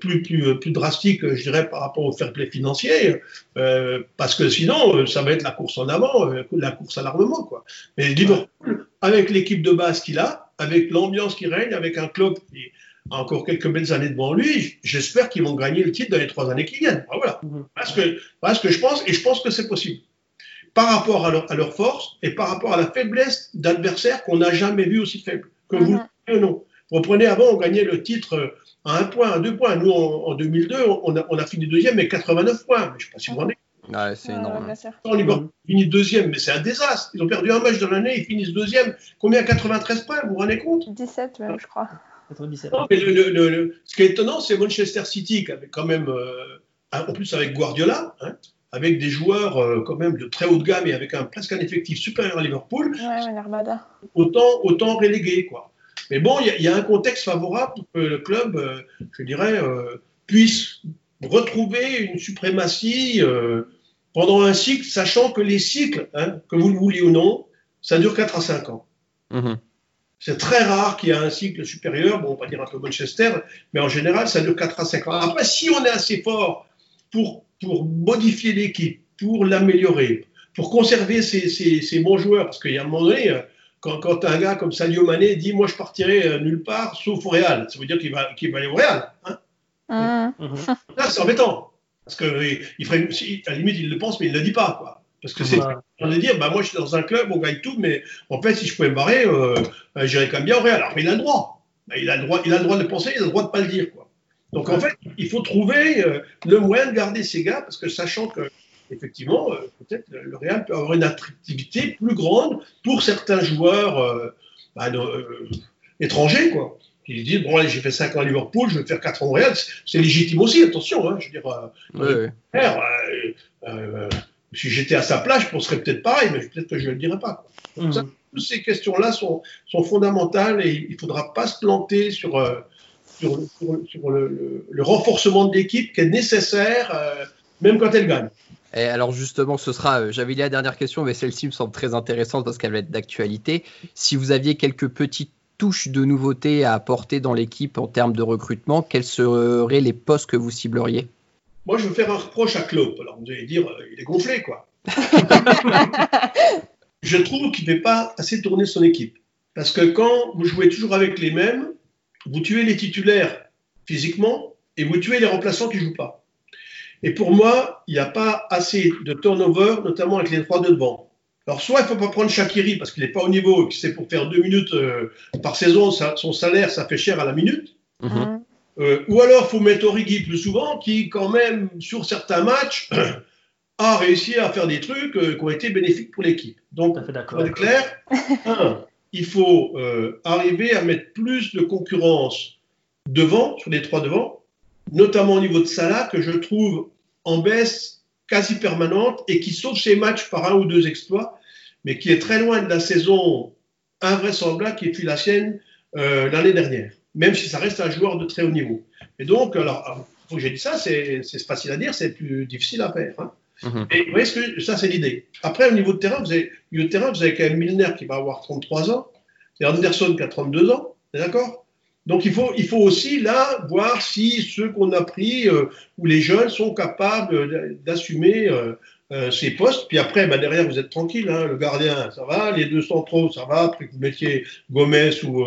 plus, plus, plus drastiques, je dirais, par rapport au fair play financier, parce que sinon, ça va être la course en avant, euh, la course à l'armement. Quoi. Mais Liverpool, avec l'équipe de base qu'il a, avec l'ambiance qui règne, avec un club qui a encore quelques belles années devant lui, j'espère qu'ils vont gagner le titre dans les trois années qui viennent. Voilà. Mhm. Parce, que, parce que je pense, et je pense que c'est possible. Par rapport à leur, à leur, force et par rapport à la faiblesse d'adversaires qu'on n'a jamais vu aussi faibles, que vous mhm. le ou non. Vous reprenez avant, on gagnait le titre à un point, à deux points. Nous, en, 2002, on a, on a, fini deuxième avec 89 points. je ne sais pas si vous Ouais, c'est énorme. Liverpool finit deuxième, mais c'est un désastre. Ils ont perdu un match dans l'année, ils finissent deuxième. Combien 93 points, vous vous rendez compte? 17 même, je crois. mais le, ce qui est étonnant, c'est Manchester City, qui avait quand même, euh, en plus avec Guardiola, hein, avec des joueurs euh, quand même de très haut de gamme et avec un, presque un effectif supérieur à Liverpool. Ouais, autant, autant relégué, quoi. Mais bon, il y, a un contexte favorable pour que le club, euh, je dirais, puisse retrouver une suprématie pendant un cycle, sachant que les cycles, hein, que vous le vouliez ou non, ça dure 4 à 5 ans. Mhm. C'est très rare qu'il y ait un cycle supérieur, bon, on va dire un peu Manchester, mais en général, ça dure 4 à 5 ans. Après, si on est assez fort pour, pour modifier l'équipe, pour l'améliorer, pour conserver ses, bons joueurs, parce qu'il y a un moment donné, euh, quand, quand, un gars comme Sadio Mané dit Moi, je partirai euh, nulle part sauf au Real, ça veut dire qu'il va, va aller au Real. Hein mhm. c'est embêtant. Parce que il ferait, à la limite, il le pense, mais il ne le dit pas. Quoi. Parce que c'est de dire, bah, moi, je suis dans un club, on gagne tout, mais en fait, si je pouvais me barrer, euh, euh j'irais quand même bien au Real. Alors, mais il a le droit. Bah, il, a le droit il a le droit de penser, il a le droit de ne pas le dire. Quoi. Donc, en fait, il faut trouver euh, le moyen de garder ces gars, parce que sachant que, effectivement, euh, peut-être le Real peut avoir une attractivité plus grande pour certains joueurs bah, étrangers, quoi qui disent bon j'ai fait 5 ans à Liverpool, je vais faire 4 ans au Real, c'est légitime aussi, attention, hein, je veux dire, euh, euh, euh, si j'étais à sa place, je penserais peut-être pareil, mais peut-être que je ne le dirais pas. Mmh. toutes ces questions-là sont, sont, fondamentales et il ne faudra pas se planter sur, sur, sur, le, le, renforcement de l'équipe qui est nécessaire, même quand elle gagne. Et alors justement, ce sera, j'avais dit la dernière question, mais celle-ci me semble très intéressante parce qu'elle va être d'actualité. Si vous aviez quelques petites touche de nouveauté à apporter dans l'équipe en termes de recrutement, quels seraient les postes que vous cibleriez? Moi, je veux faire un reproche à Klopp. Alors, vous allez dire, euh, il est gonflé, quoi. je trouve qu'il ne fait pas assez tourner son équipe. Parce que quand vous jouez toujours avec les mêmes, vous tuez les titulaires physiquement et vous tuez les remplaçants qui ne jouent pas. Et pour moi, il n'y a pas assez de turnover, notamment avec les trois de devant. Alors, soit il ne faut pas prendre Shakiri parce qu'il n'est pas au niveau et que c'est pour faire deux minutes euh, par saison, son salaire, ça fait cher à la minute. Mhm. Euh, ou alors, il faut mettre Origi plus souvent, qui, quand même, sur certains matchs, a réussi à faire des trucs euh, qui ont été bénéfiques pour l'équipe. Donc, pour être clair, un, il faut arriver à mettre plus de concurrence devant, sur les trois devant, notamment au niveau de Salah, que je trouve en baisse quasi permanente et qui sauve ses matchs par un ou deux exploits, mais qui est très loin de la saison invraisemblable qui fut la sienne euh, l'année dernière, même si ça reste un joueur de très haut niveau. Et donc, alors, faut que j'ai dit ça, c'est facile à dire, c'est plus difficile à faire. Hein. Mhm. Et vous voyez, ce que, ça, c'est l'idée. Après, au niveau de terrain, vous avez, au terrain, vous avez quand même Milner qui va avoir 33 ans, C'est Anderson qui a 32 ans, d'accord? Donc il faut, il faut aussi là voir si ceux qu'on a pris euh, ou les jeunes sont capables d'assumer euh, euh, ces postes. Puis après, bah, derrière, vous êtes tranquille. Hein, le gardien, ça va. Les deux centraux, ça va. Après que vous mettiez Gomez ou,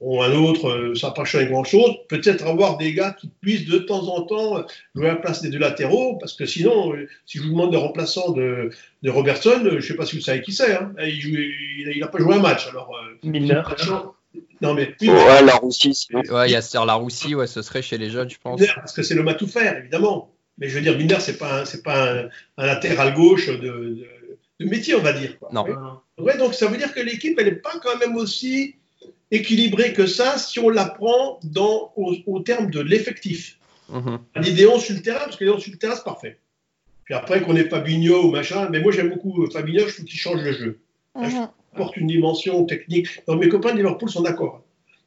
ou un autre, ça n'a pas changé grand-chose. Peut-être avoir des gars qui puissent de temps en temps jouer à la place des deux latéraux. Parce que sinon, si je vous demande des remplaçants de, de Robertson, je ne sais pas si vous savez qui c'est. Hein. Il n'a pas joué un match. Alors, Milner. Non, mais. Ouais, la Roussie. Ouais, il y a Serre la Roussie, ouais, ce serait chez les jeunes, je pense. Parce que c'est le matou faire, évidemment. Mais je veux dire, Binder, c'est pas, c'est pas un, un, latéral gauche de, de, de, métier, on va dire. Quoi. Non. Ouais, donc ça veut dire que l'équipe, elle n'est pas quand même aussi équilibrée que ça si on la prend dans, au, au terme de l'effectif. Mm -hmm. L'idéon sur le terrain, parce que l'idéon sur le terrain, c'est parfait. Puis après, qu'on ait Fabinho ou machin, mais moi j'aime beaucoup Fabinho, je trouve qu'il change le jeu. -hmm apporte une dimension technique. Non, mes copains de Liverpool sont d'accord.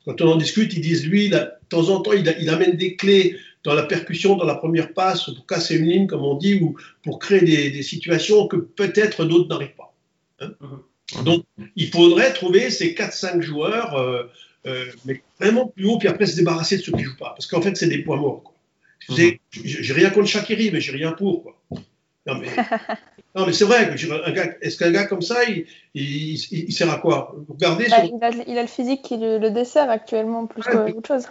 Quand on en discute, ils disent, lui, de temps en temps, il, a, il, amène des clés dans la percussion, dans la première passe, pour casser une ligne, comme on dit, ou pour créer des, des situations que peut-être d'autres n'arrivent pas. Hein mm -hmm. Donc, il faudrait trouver ces 4-5 joueurs, euh, euh, mais vraiment plus haut, puis après se débarrasser de ceux qui ne jouent pas. Parce qu'en fait, c'est des points morts. Mm -hmm. J'ai rien contre Shakiri, mais j'ai rien pour. Quoi. Non, mais, non, mais c'est vrai, est-ce qu'un gars comme ça, il, il, il, il, sert à quoi? Regardez il, a, son... a, il, a, le physique qui le, le dessert actuellement plus ouais, qu'autre chose.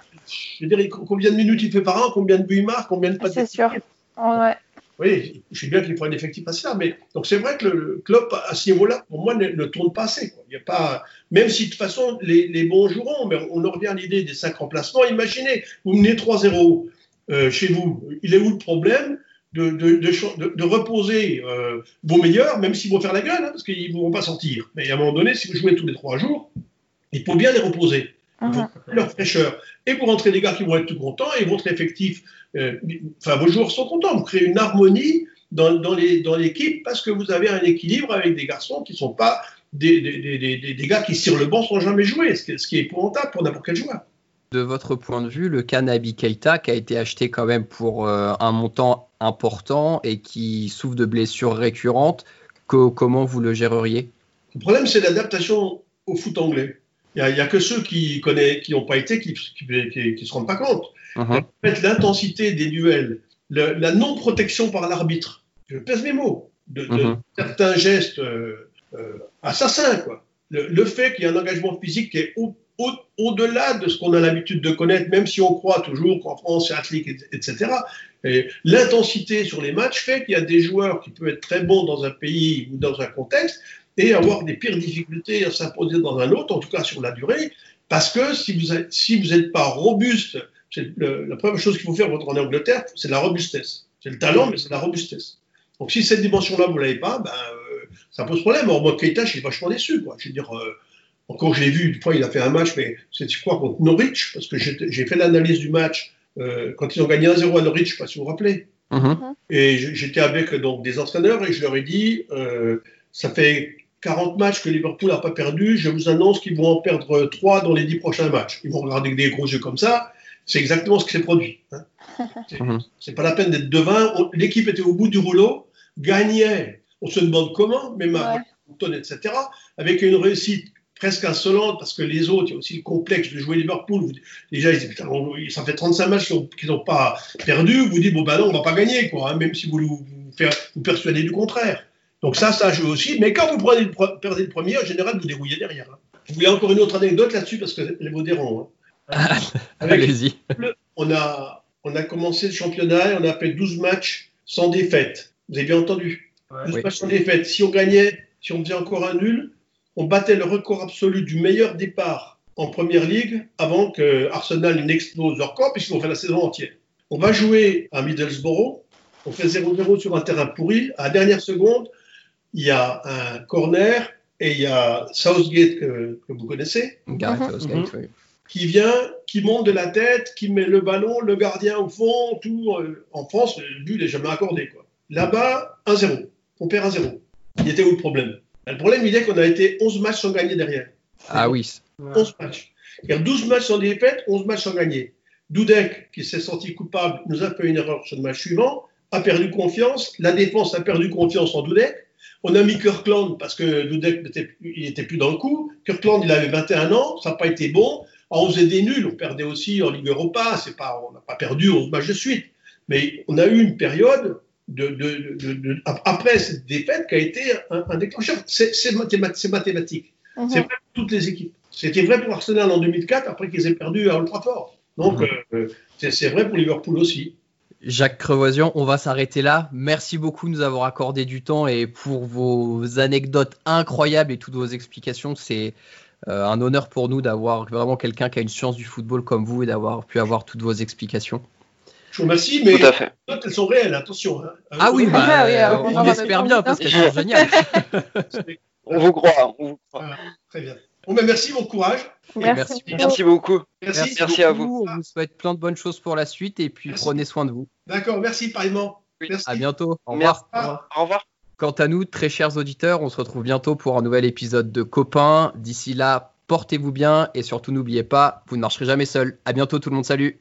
Je veux dire, combien de minutes il fait par an, combien de buts il marque, combien de pas C'est sûr. Ouais. Oui, je sais bien qu'il faut un effectif assez là, mais donc c'est vrai que le, le club à ce niveau-là, pour moi, ne, ne, tourne pas assez. Quoi. Il y a pas, même si de toute façon les, les bons joueront, mais on en revient à l'idée des cinq remplacements. Imaginez, vous menez 3-0 euh, chez vous, il est où le problème? De, de, de, de, reposer euh, vos meilleurs, même s'ils vont faire la gueule, hein, parce qu'ils ne vont pas sortir. Mais à un moment donné, si vous jouez tous les trois jours, il faut bien les reposer. Mhm. leur fraîcheur. Et pour rentrer des gars qui vont être tout contents, et votre effectif, euh, enfin vos joueurs sont contents. Vous créez une harmonie dans, dans l'équipe parce que vous avez un équilibre avec des garçons qui ne sont pas des, des, des, des, gars qui tirent le banc sans jamais jouer, ce qui, ce qui est épouvantable pour n'importe quel joueur de votre point de vue, le cas Nabi Keita, qui a été acheté quand même pour euh, un montant important et qui souffre de blessures récurrentes, que, comment vous le géreriez? Le problème, c'est l'adaptation au foot anglais. Il n'y a, a, que ceux qui connaissent, qui n'ont pas été, qui ne se rendent pas compte. Uh -huh. En fait, l'intensité des duels, le, la non-protection par l'arbitre, je pèse mes mots, de, de uh -huh. certains gestes euh, euh, assassins, quoi. Le, le fait qu'il y ait un engagement physique qui est au au-delà au de ce qu'on a l'habitude de connaître, même si on croit toujours qu'en France c'est athlétique, etc. L'intensité sur les matchs fait qu'il y a des joueurs qui peuvent être très bons dans un pays ou dans un contexte et avoir des pires difficultés à s'imposer dans un autre, en tout cas sur la durée, parce que si vous n'êtes pas robuste, la première chose qu'il faut faire quand on en Angleterre, c'est la robustesse. C'est le talent, mais c'est la robustesse. Donc si cette dimension-là, vous ne l'avez pas, ben, euh, ça pose problème. Or, moi, Keita, je suis vachement déçu. Je veux dire, euh, encore, je l'ai vu, une fois, il a fait un match, mais c'est, je crois, contre Norwich, parce que j'ai fait l'analyse du match euh, quand ils ont gagné 1-0 à Norwich, je ne sais pas si vous vous rappelez. -huh. Et j'étais avec donc, des entraîneurs et je leur ai dit euh, ça fait 40 matchs que Liverpool n'a pas perdu, je vous annonce qu'ils vont en perdre 3 dans les 10 prochains matchs. Ils vont regarder avec des gros yeux comme ça. C'est exactement ce qui s'est produit. Hein. C'est pas la peine d'être devin. L'équipe était au bout du rouleau, gagnait, on se demande comment, mais ma ouais. etc., avec une réussite presque insolente parce que les autres, il y a aussi le complexe de jouer Liverpool. Déjà, ils disent, putain, on, ça fait 35 matchs qu'ils n'ont pas perdu. Vous dites, bon, ben non, on va pas gagner, quoi, hein, même si vous vous, vous, vous persuadez du contraire. Donc ça, ça joue aussi. Mais quand vous prenez le, perdez le premier, en général, vous dérouillez derrière. Hein. Je voulais encore une autre anecdote là-dessus parce que les mots dérange. Hein. Allez-y. On a, on a commencé le championnat et on a fait 12 matchs sans défaite. Vous avez bien entendu ouais, 12 oui. matchs sans défaite. Si on gagnait, si on faisait encore un nul, on battait le record absolu du meilleur départ en première ligue avant que Arsenal n'explose leur corps, puisqu'ils ont fait la saison entière. On va jouer à Middlesbrough, on fait 0-0 sur un terrain pourri. À la dernière seconde, il y a un corner et il y a Southgate que, que vous connaissez, Gareth -huh. Southgate, oui. qui vient, qui monte de la tête, qui met le ballon, le gardien au fond, tout. Euh, en France, le but n'est jamais accordé. Là-bas, 1-0. On perd 1-0. Il était où le problème? Le problème, il est qu'on a été 11 matchs sans gagner derrière. Ah oui. 11 matchs. Il y a 12 matchs sans défaite, 11 matchs sans gagner. Dudek, qui s'est senti coupable, nous a fait une erreur sur le match suivant, a perdu confiance. La défense a perdu confiance en Dudek. On a mis Kirkland parce que Dudek n'était plus dans le coup. Kirkland, il avait 21 ans, ça n'a pas été bon. on faisait des nuls, on perdait aussi en Ligue Europa. C'est pas, on n'a pas perdu 11 matchs de suite. Mais on a eu une période de, de, après cette défaite qui a été un, déclencheur. C'est mathématique. Mhm. C'est vrai pour toutes les équipes. C'était vrai pour Arsenal en 2004 après qu'ils aient perdu à Old Trafford. Donc mhm. euh, c'est vrai pour Liverpool aussi. Jacques Crevoisian, on va s'arrêter là. Merci beaucoup de nous avoir accordé du temps et pour vos anecdotes incroyables et toutes vos explications. C'est euh, un honneur pour nous d'avoir vraiment quelqu'un qui a une science du football comme vous et d'avoir pu avoir toutes vos explications. Je vous remercie, mais les notes, elles sont réelles, attention. Hein. Ah oui, bah, ah on, espère bien parce qu'elles sont géniales. on vous croit. On vous croit. très bien. Bon, ben, merci, bon courage. Merci, merci, beaucoup. Merci, merci, à vous. On vous souhaite plein de bonnes choses pour la suite et puis prenez soin de vous. D'accord, merci pareillement. Merci. À bientôt. Au revoir. Au revoir. Quant à nous, très chers auditeurs, on se retrouve bientôt pour un nouvel épisode de Copains. D'ici là, portez-vous bien et surtout n'oubliez pas, vous ne marcherez jamais seul. À bientôt tout le monde, salut